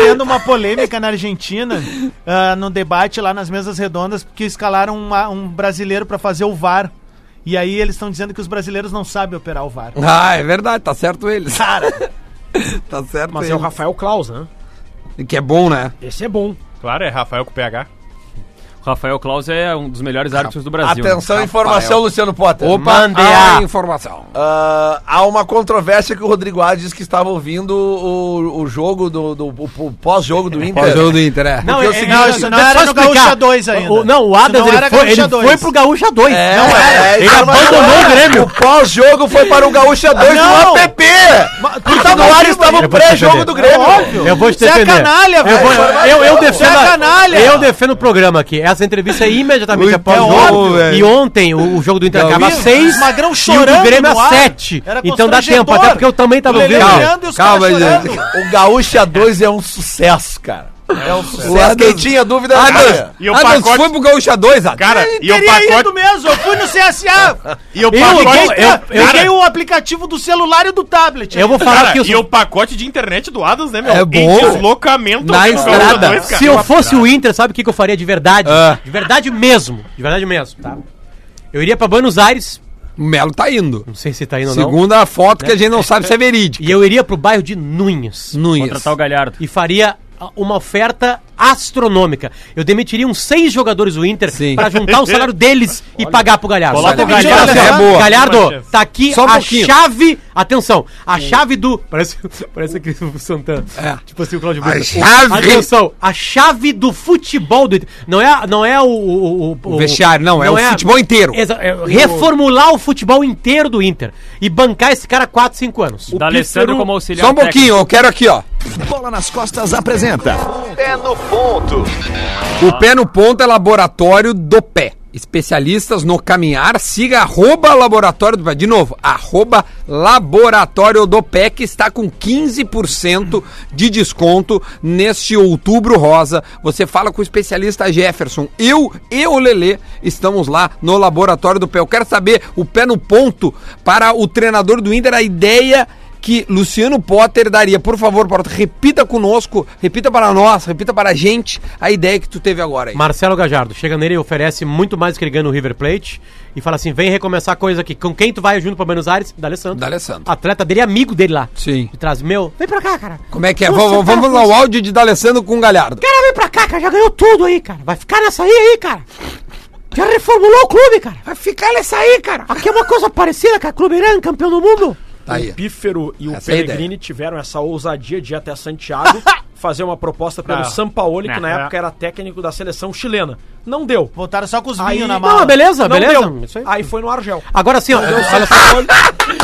tendo uma polêmica na Argentina, ah, no debate lá nas mesas redondas, porque escalaram uma- um brasileiro pra fazer o VAR. E aí eles estão dizendo que os brasileiros não sabem operar o VAR. Ah, é verdade, tá certo eles. Cara. (laughs) (laughs) tá certo Mas é o Rafael Klaus, né? Que é bom, né? Esse é bom. Claro, é Rafael com PH. O Rafael Klaus é um dos melhores árbitros do Brasil. né? Atenção, Rafael. informação, Luciano Potter. Opa, Mande a informação. Ah, há uma controvérsia que o Rodrigo Ades disse que estava ouvindo o, o jogo do, do- o, o pós-jogo do Inter. Pós-jogo do Inter, é. Não, é o é- seguinte- Não, isso não era no. Gaúcha 2 ainda. O- não, o não ele, era foi, ele Gaúcha 2. foi pro Gaúcha 2. É, não, é, ele não abandonou é. o Grêmio. O pós-jogo foi para o Gaúcha 2 Não. no app. Porque tá no ar estava aí. o pré-jogo do Grêmio. óbvio. Eu vou te Você é defender. canalha, eu, velho. vou- eu, eu Você defendo. é a- canalha. Eu defendo o programa aqui. Essa entrevista é imediatamente após o jogo. velho. E ontem o, o jogo do Inter acaba às vi, 6 os magrão e o do Grêmio às ar. 7. Era Então dá tempo, até porque eu também tava ouvindo. Calma, caras gente. O Gaúcha 2 é um sucesso, cara. É sucesso. Adams- Quem tinha dúvida Adams, cara. E o Adams pacote- foi pro Gaúcha 2, Adams. Cara, e o Teria ido pacote. mesmo, eu fui no CSA. (laughs) E o Eu, pacote. liguei, eu- eu- liguei o aplicativo do celular e do tablet. Eu vou falar Cara, que eu e o pacote de internet do Adams, né, meu? É Em bom. deslocamento Na estrada. Gaúcha dois, cara. Se eu fosse o Inter, sabe o que, que eu faria de verdade? Ah. De verdade mesmo. De verdade mesmo, tá? Eu iria pra Buenos Aires, O Melo tá indo. não sei se tá indo ou não. Segunda foto que a gente não sabe se é verídica. E eu iria pro bairro de Nunes. Nunes. Contratar o Galhardo. e faria uma oferta astronômica. Eu demitiria uns seis jogadores do Inter Sim. para juntar o salário (laughs) deles e pagar pro Galhardo. Coloca o Galhardo, é boa. Galhardo, tá aqui Só um a pouquinho. chave. Atenção, a chave do. (laughs) Parece, parece aquele o Santana. É. Tipo assim, o Claudio A chave. Atenção, a chave do futebol do Inter. Não é, não é o. O, O vestiário, não, é o futebol inteiro. Exa- é reformular o futebol inteiro do Inter e bancar esse cara 4, 5 anos. Da Alessandro como auxiliar. Só um pouquinho, eu quero aqui, ó. Bola nas costas apresenta. O pé no ponto é laboratório do pé. Especialistas no caminhar, siga arroba laboratório do pé. De novo, arroba laboratório do pé, que está com 15% de desconto neste outubro rosa. Você fala com o especialista Jefferson. Eu e o Lelê estamos lá no laboratório do pé. Eu quero saber o pé no ponto para o treinador do Inter, a ideia que Luciano Potter daria. Por favor, Potter, repita conosco, repita para nós, repita para a gente a ideia que tu teve agora aí. Marcelo Gajardo chega nele e oferece muito mais que ele ganha no River Plate e fala assim: vem recomeçar a coisa aqui. Com quem tu vai junto pra Buenos Aires? D'Alessandro. D'Alessandro. Atleta dele, amigo dele lá. Sim. E traz, meu, vem pra cá, cara. Como é que é? Você Vamos, tá vamos ao áudio de D'Alessandro com o Galhardo. Cara, vem pra cá, cara. Já ganhou tudo aí, cara. Vai ficar nessa aí, aí, cara. Já reformulou o clube, cara. Vai ficar nessa aí, cara. Aqui é uma coisa parecida com a Clube Irã, campeão do mundo. Tá aí. o Pífero e o Essa é a Pellegrini tiveram essa ousadia de ir até Santiago (laughs) fazer uma proposta pelo Não. Sampaoli, que Não. na época era técnico da seleção chilena. Não deu. Voltaram só com os vinhos na mala. Não, beleza, Não beleza. deu. Isso aí. Aí foi no Argel. Agora sim, ó, olha só.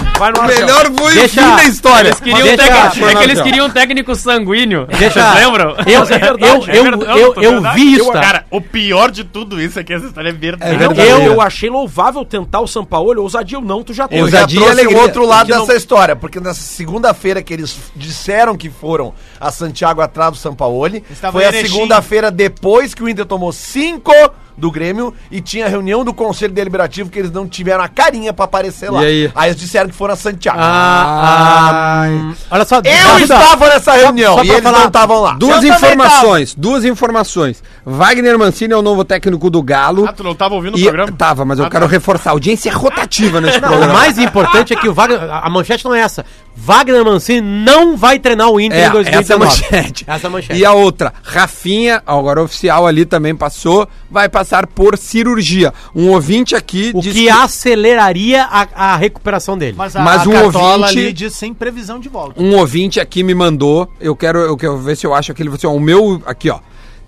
(laughs) Vai no melhor foi Deixa- o fim da história. Eles queriam Deixa- um técnico- é que eles queriam um técnico sanguíneo. Deixa, Vocês lembram? Eu, é verdade, eu, é eu, verdade, eu, eu vi isso, tá? Cara, o pior de tudo isso é que essa história é verdade. É eu, achei louvável tentar o Sampaoli, ousadia ou não, tu já tem. Ousadia e trouxe alegria. o outro lado dessa história, porque nessa segunda-feira que eles disseram que foram a Santiago atrás do Sampaoli, foi a segunda-feira depois que o Inter tomou cinco do Grêmio e tinha reunião do Conselho Deliberativo que eles não tiveram a carinha pra aparecer lá. E aí? eles disseram que foram a Santiago. Ah, ah, olha só. Eu estava nessa reunião só e pra eles falar- não estavam lá. Duas Eu informações, duas informações. Wagner Mancini é o novo técnico do Galo. Ah, tu não tava ouvindo o E, programa? tava, mas eu Ah, quero tá. reforçar. A audiência é rotativa nesse (laughs) O programa. mais importante é que o Wagner. A a manchete não é essa. Wagner Mancini não vai treinar o Inter É, em 2019. essa é a manchete. Essa é a manchete. E a outra, Rafinha, agora oficial ali também passou, vai passar por cirurgia. Um ouvinte aqui O diz que aceleraria a, a recuperação dele. Mas a, Mas a um cartola ouvinte- ali diz sem previsão de volta. um ouvinte aqui me mandou, eu quero, eu quero ver se eu acho aquele, assim, ó, o meu, aqui ó,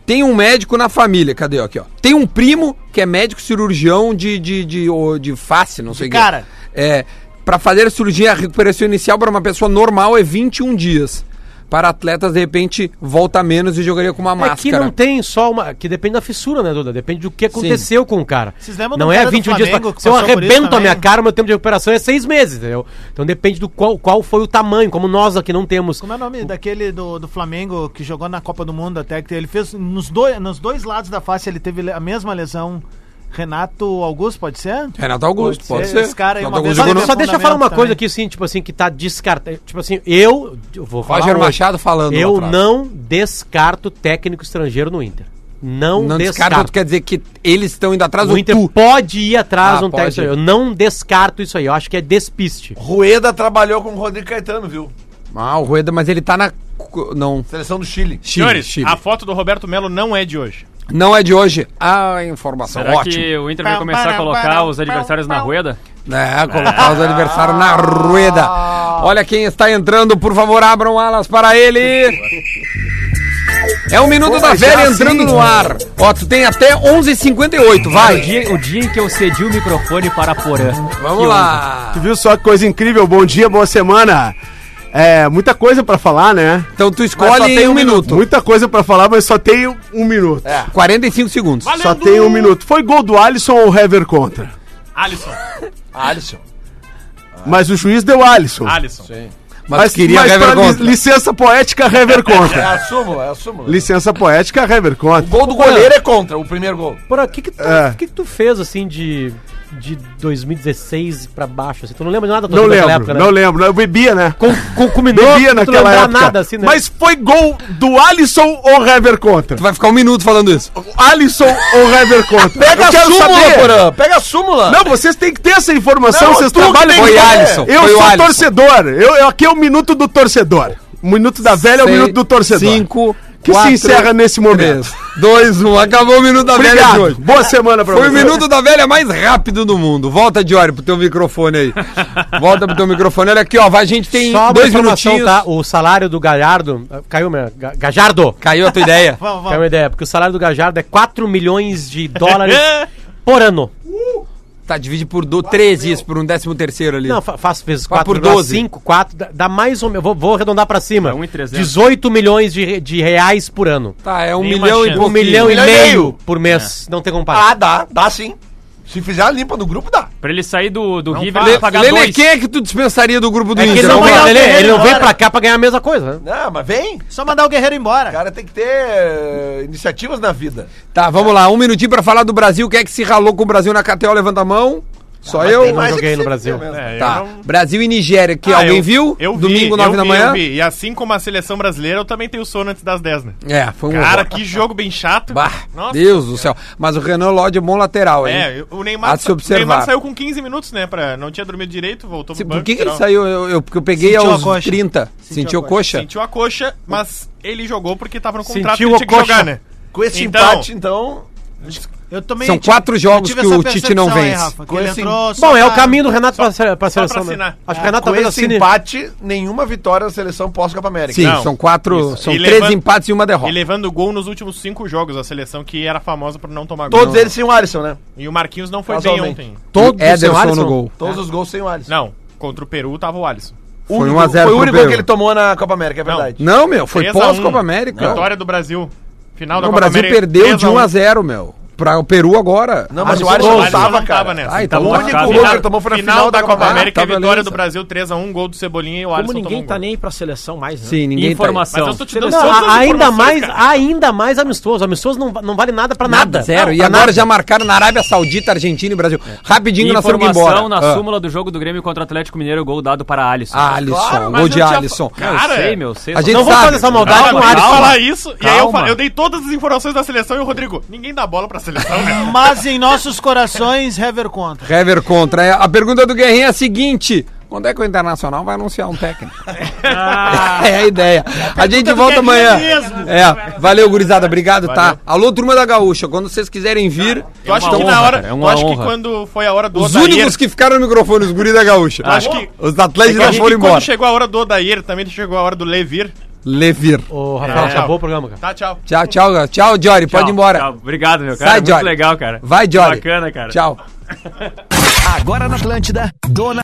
tem um médico na família, cadê, aqui ó, tem um primo que é médico cirurgião de, de, de, o- de face, não sei o que. cara. É, para fazer a cirurgia, a recuperação inicial para uma pessoa normal é 21 dias. Para atletas, de repente, volta menos e jogaria com uma É que máscara. não tem só uma. Que depende da fissura, né, Duda? Depende do que aconteceu com o cara. Vocês lembram Não do é cara do 21 dias. Pra... que Se eu arrebento a minha cara, meu tempo de recuperação é seis meses, entendeu? Então depende do qual, qual foi o tamanho, como nós aqui não temos. Como é o nome daquele do, do Flamengo que jogou na Copa do Mundo até que ele fez nos dois, nos dois lados da face ele teve a mesma lesão. Renato Augusto, pode ser? Renato Augusto, pode, ser. ser. Esse cara aí Renato uma vez Augusto no- só deixa eu falar uma fundamento coisa também. aqui, assim, tipo assim, que tá descartado. Tipo assim, eu, eu vou falar. Roger hoje, Machado falando Eu não descarto técnico estrangeiro no Inter. Não, Não descarto. descarta, tu quer dizer que eles estão indo atrás do Inter tu. pode ir atrás Ah, de um pode. técnico estrangeiro. Eu não descarto isso aí. Eu acho que é despiste. Rueda trabalhou com o Rodrigo Caetano, viu? Ah, o Rueda, mas ele tá na... Não, Seleção do Chile. Chile, Senhores, Chile. a foto do Roberto Melo não é de hoje. Não é de hoje. Ah, informação, Será ótimo. que o Inter vai começar a colocar os adversários na rueda? É, colocar os adversários na rueda. Olha quem está entrando, por favor, abram alas para ele. É o Minuto da Velha entrando no ar. Ó, tu tem até 11h58, O vai. dia, o dia em que eu cedi o microfone para Porã. Vamos lá. Tu viu só que coisa incrível? Bom dia, boa semana. É, muita coisa pra falar, né? Então tu Mas só escolhe tem em um um minuto. Muita coisa pra falar, mas só tenho um minuto. 45 segundos. Só tenho um minuto. Foi gol do Alisson ou Hever contra? Alisson. (laughs) Alisson. Mas o juiz deu Alisson. Alisson. Mas, queria mas Hever pra li- contra. licença poética, Hever (laughs) É contra. a súmula, é a súmula. licença poética, Hever contra. O gol do goleiro é contra, o primeiro gol. Porra, o que que tu, É. que que tu fez, assim, de, de 2016 pra baixo? Assim? Tu não lembra de nada da Não lembro, época, né? não lembro. Eu bebia, né? Com, com, Bebia naquela época. nada, assim, né? Mas foi gol do Alisson ou Hever contra? Tu vai ficar um minuto falando isso. Alisson ou Hever contra? Pega Eu a súmula, saber. Porã. Pega a súmula. Não, vocês têm que ter essa informação, Não, vocês trabalham tem que. Alisson. Eu Foi o sou Alisson. torcedor. Eu, eu- aqui é o minuto do torcedor. O minuto da velha é o minuto do torcedor. Cinco, que quatro, se encerra nesse momento. 2, 1. Acabou o Minuto da Velha de Obrigado. hoje. Boa semana pra Foi o vocês. Minuto da Velha mais rápido do mundo. Volta, Diori, pro teu microfone aí. Volta pro teu microfone. Olha aqui, ó. A gente tem Só dois minutinhos. tá? O salário do Galhardo... Caiu, meu... Ga- Gajardo! Caiu a tua ideia. Vamos, (laughs) Caiu uma ideia, porque o salário do Gajardo é 4 milhões de dólares (laughs) por ano. Tá, divide por do, 13 isso, por um décimo terceiro ali. Não, fa faço vezes Faz 4 por 12. 5, 4, dá, dá mais ou menos, vou, vou arredondar pra cima. É um e 300. 18 milhões de, de reais por ano. Tá, é um milhão e. Um milhão e milhão e meio meio. por mês. Não tem como pagar. Ah, dá, dá sim. Se fizer a limpa no grupo, dá. Pra ele sair do, do River, ele pagar Lele, dois. quem é que tu dispensaria do grupo do é Inter? ele não, ele, ele não vem pra cá pra ganhar a mesma coisa, né? Não, mas vem. Só mandar o Guerreiro embora. O cara tem que ter eh, iniciativas na vida. Tá, vamos lá. Um minutinho pra falar do Brasil. Quem é que se ralou com o Brasil na KTO? Levanta a mão. Só eu? não mais joguei é que no Brasil. É, eu Tá. não- Brasil e Nigéria aqui. Ah, Alguém eu- viu? Eu vi, Domingo, eu 9 da vi, manhã? eu vi. E assim como a seleção brasileira, eu também tenho sono antes das 10, né? É, foi um Cara, que jogo bem chato. Bah, Nossa. Deus do céu. Mas o Renan Lodge é bom lateral, hein? É, o Neymar, sa- o observar. Neymar saiu com 15 minutos, né? Pra, não tinha dormido direito, voltou pro Por banco. que, que ele saiu? Eu, eu- porque eu peguei Sentiu aos coxa. 30. Sentiu, a coxa? Sentiu a coxa, mas ele jogou porque tava no contrato Sentiu ele a tinha que coxa. jogar, né? Com esse Então- empate, então. Eu também São tive- quatro jogos que o Tite não percepção aí, vence. Rafa, que Com ele esse- entrou Bom, é o caminho do Renato pra, Só- pra, pra seleção. né? Acho que o Renato Com talvez esse assine. empate, nenhuma vitória da seleção pós-Copa América. Sim, Não. são quatro. Isso. São E três levando- empates e uma derrota. E levando gol nos últimos cinco jogos, a seleção que era famosa por não tomar Todos gol. eles sem o Alisson, né? E o Marquinhos não foi bem Casualmente. ontem. Todos sem o Alisson. no gol. Todos os gols sem o Alisson. Não, contra o Peru tava o Alisson. O Foi único- 1 a 0 Foi o único que ele tomou na Copa América, é verdade. Não, meu, foi 3 a 1. pós-Copa América. Vitória do Brasil. Final da O Copa Brasil América. perdeu 3 de a 1 a 1. 0, meu. Pra o Peru agora. Não, mas o Alisson Alisson não Alisson tava, não cara. nessa. Ah, então O tá único gol que ele tomou foi na Final da Copa América. América, Ah, tá vitória do Brasil 3x1, gol do Cebolinha e o Como Alisson ninguém tomou um tá nem pra seleção mais, né? Sim, ninguém Informação. Mas eu tô te dando Não, ainda mais, cara. ainda mais amistoso. Amistoso não, não vale nada pra tá. nada. Nada, zero. Não, e agora nada. já marcaram na Arábia Saudita, Argentina e Brasil. Rapidinho nós temos ir embora. Informação na Ah. súmula do jogo do Grêmio contra o Atlético Mineiro, gol dado para Alisson. Ah, Alisson, gol de Alisson. Cara, sei, meu. Sei, a gente Não vou fazer essa maldade com o Alisson. falar isso, e aí eu dei todas as informações da seleção e o Rodrigo, ninguém dá bola pra seleção, né? (laughs) Mas em nossos corações, Hever contra. Hever contra. É, A pergunta do Guerrinho é a seguinte: quando é que o Internacional vai anunciar um técnico? (laughs) é a ideia. A gente volta amanhã. É, valeu, gurizada. Obrigado, tá? Valeu. Alô, turma da Gaúcha. Quando vocês quiserem vir, Tu acha uma que honra, na hora, cara, é uma acha que quando foi a hora do os Odair, únicos que ficaram no microfone, os guris da Gaúcha. acho que Os atletas eu já acho foram embora. quando chegou a hora do Odair, também chegou a hora do Levir. Levir. Ô, Rafael, É. acabou o programa, cara. Tá, tchau. Tchau, tchau. Tchau, Jory. Pode ir embora. Tchau. Obrigado, meu Sai, cara. Muito Jory. legal, cara. Vai, Jory. Bacana, cara. Tchau. Agora na Atlântida, Dona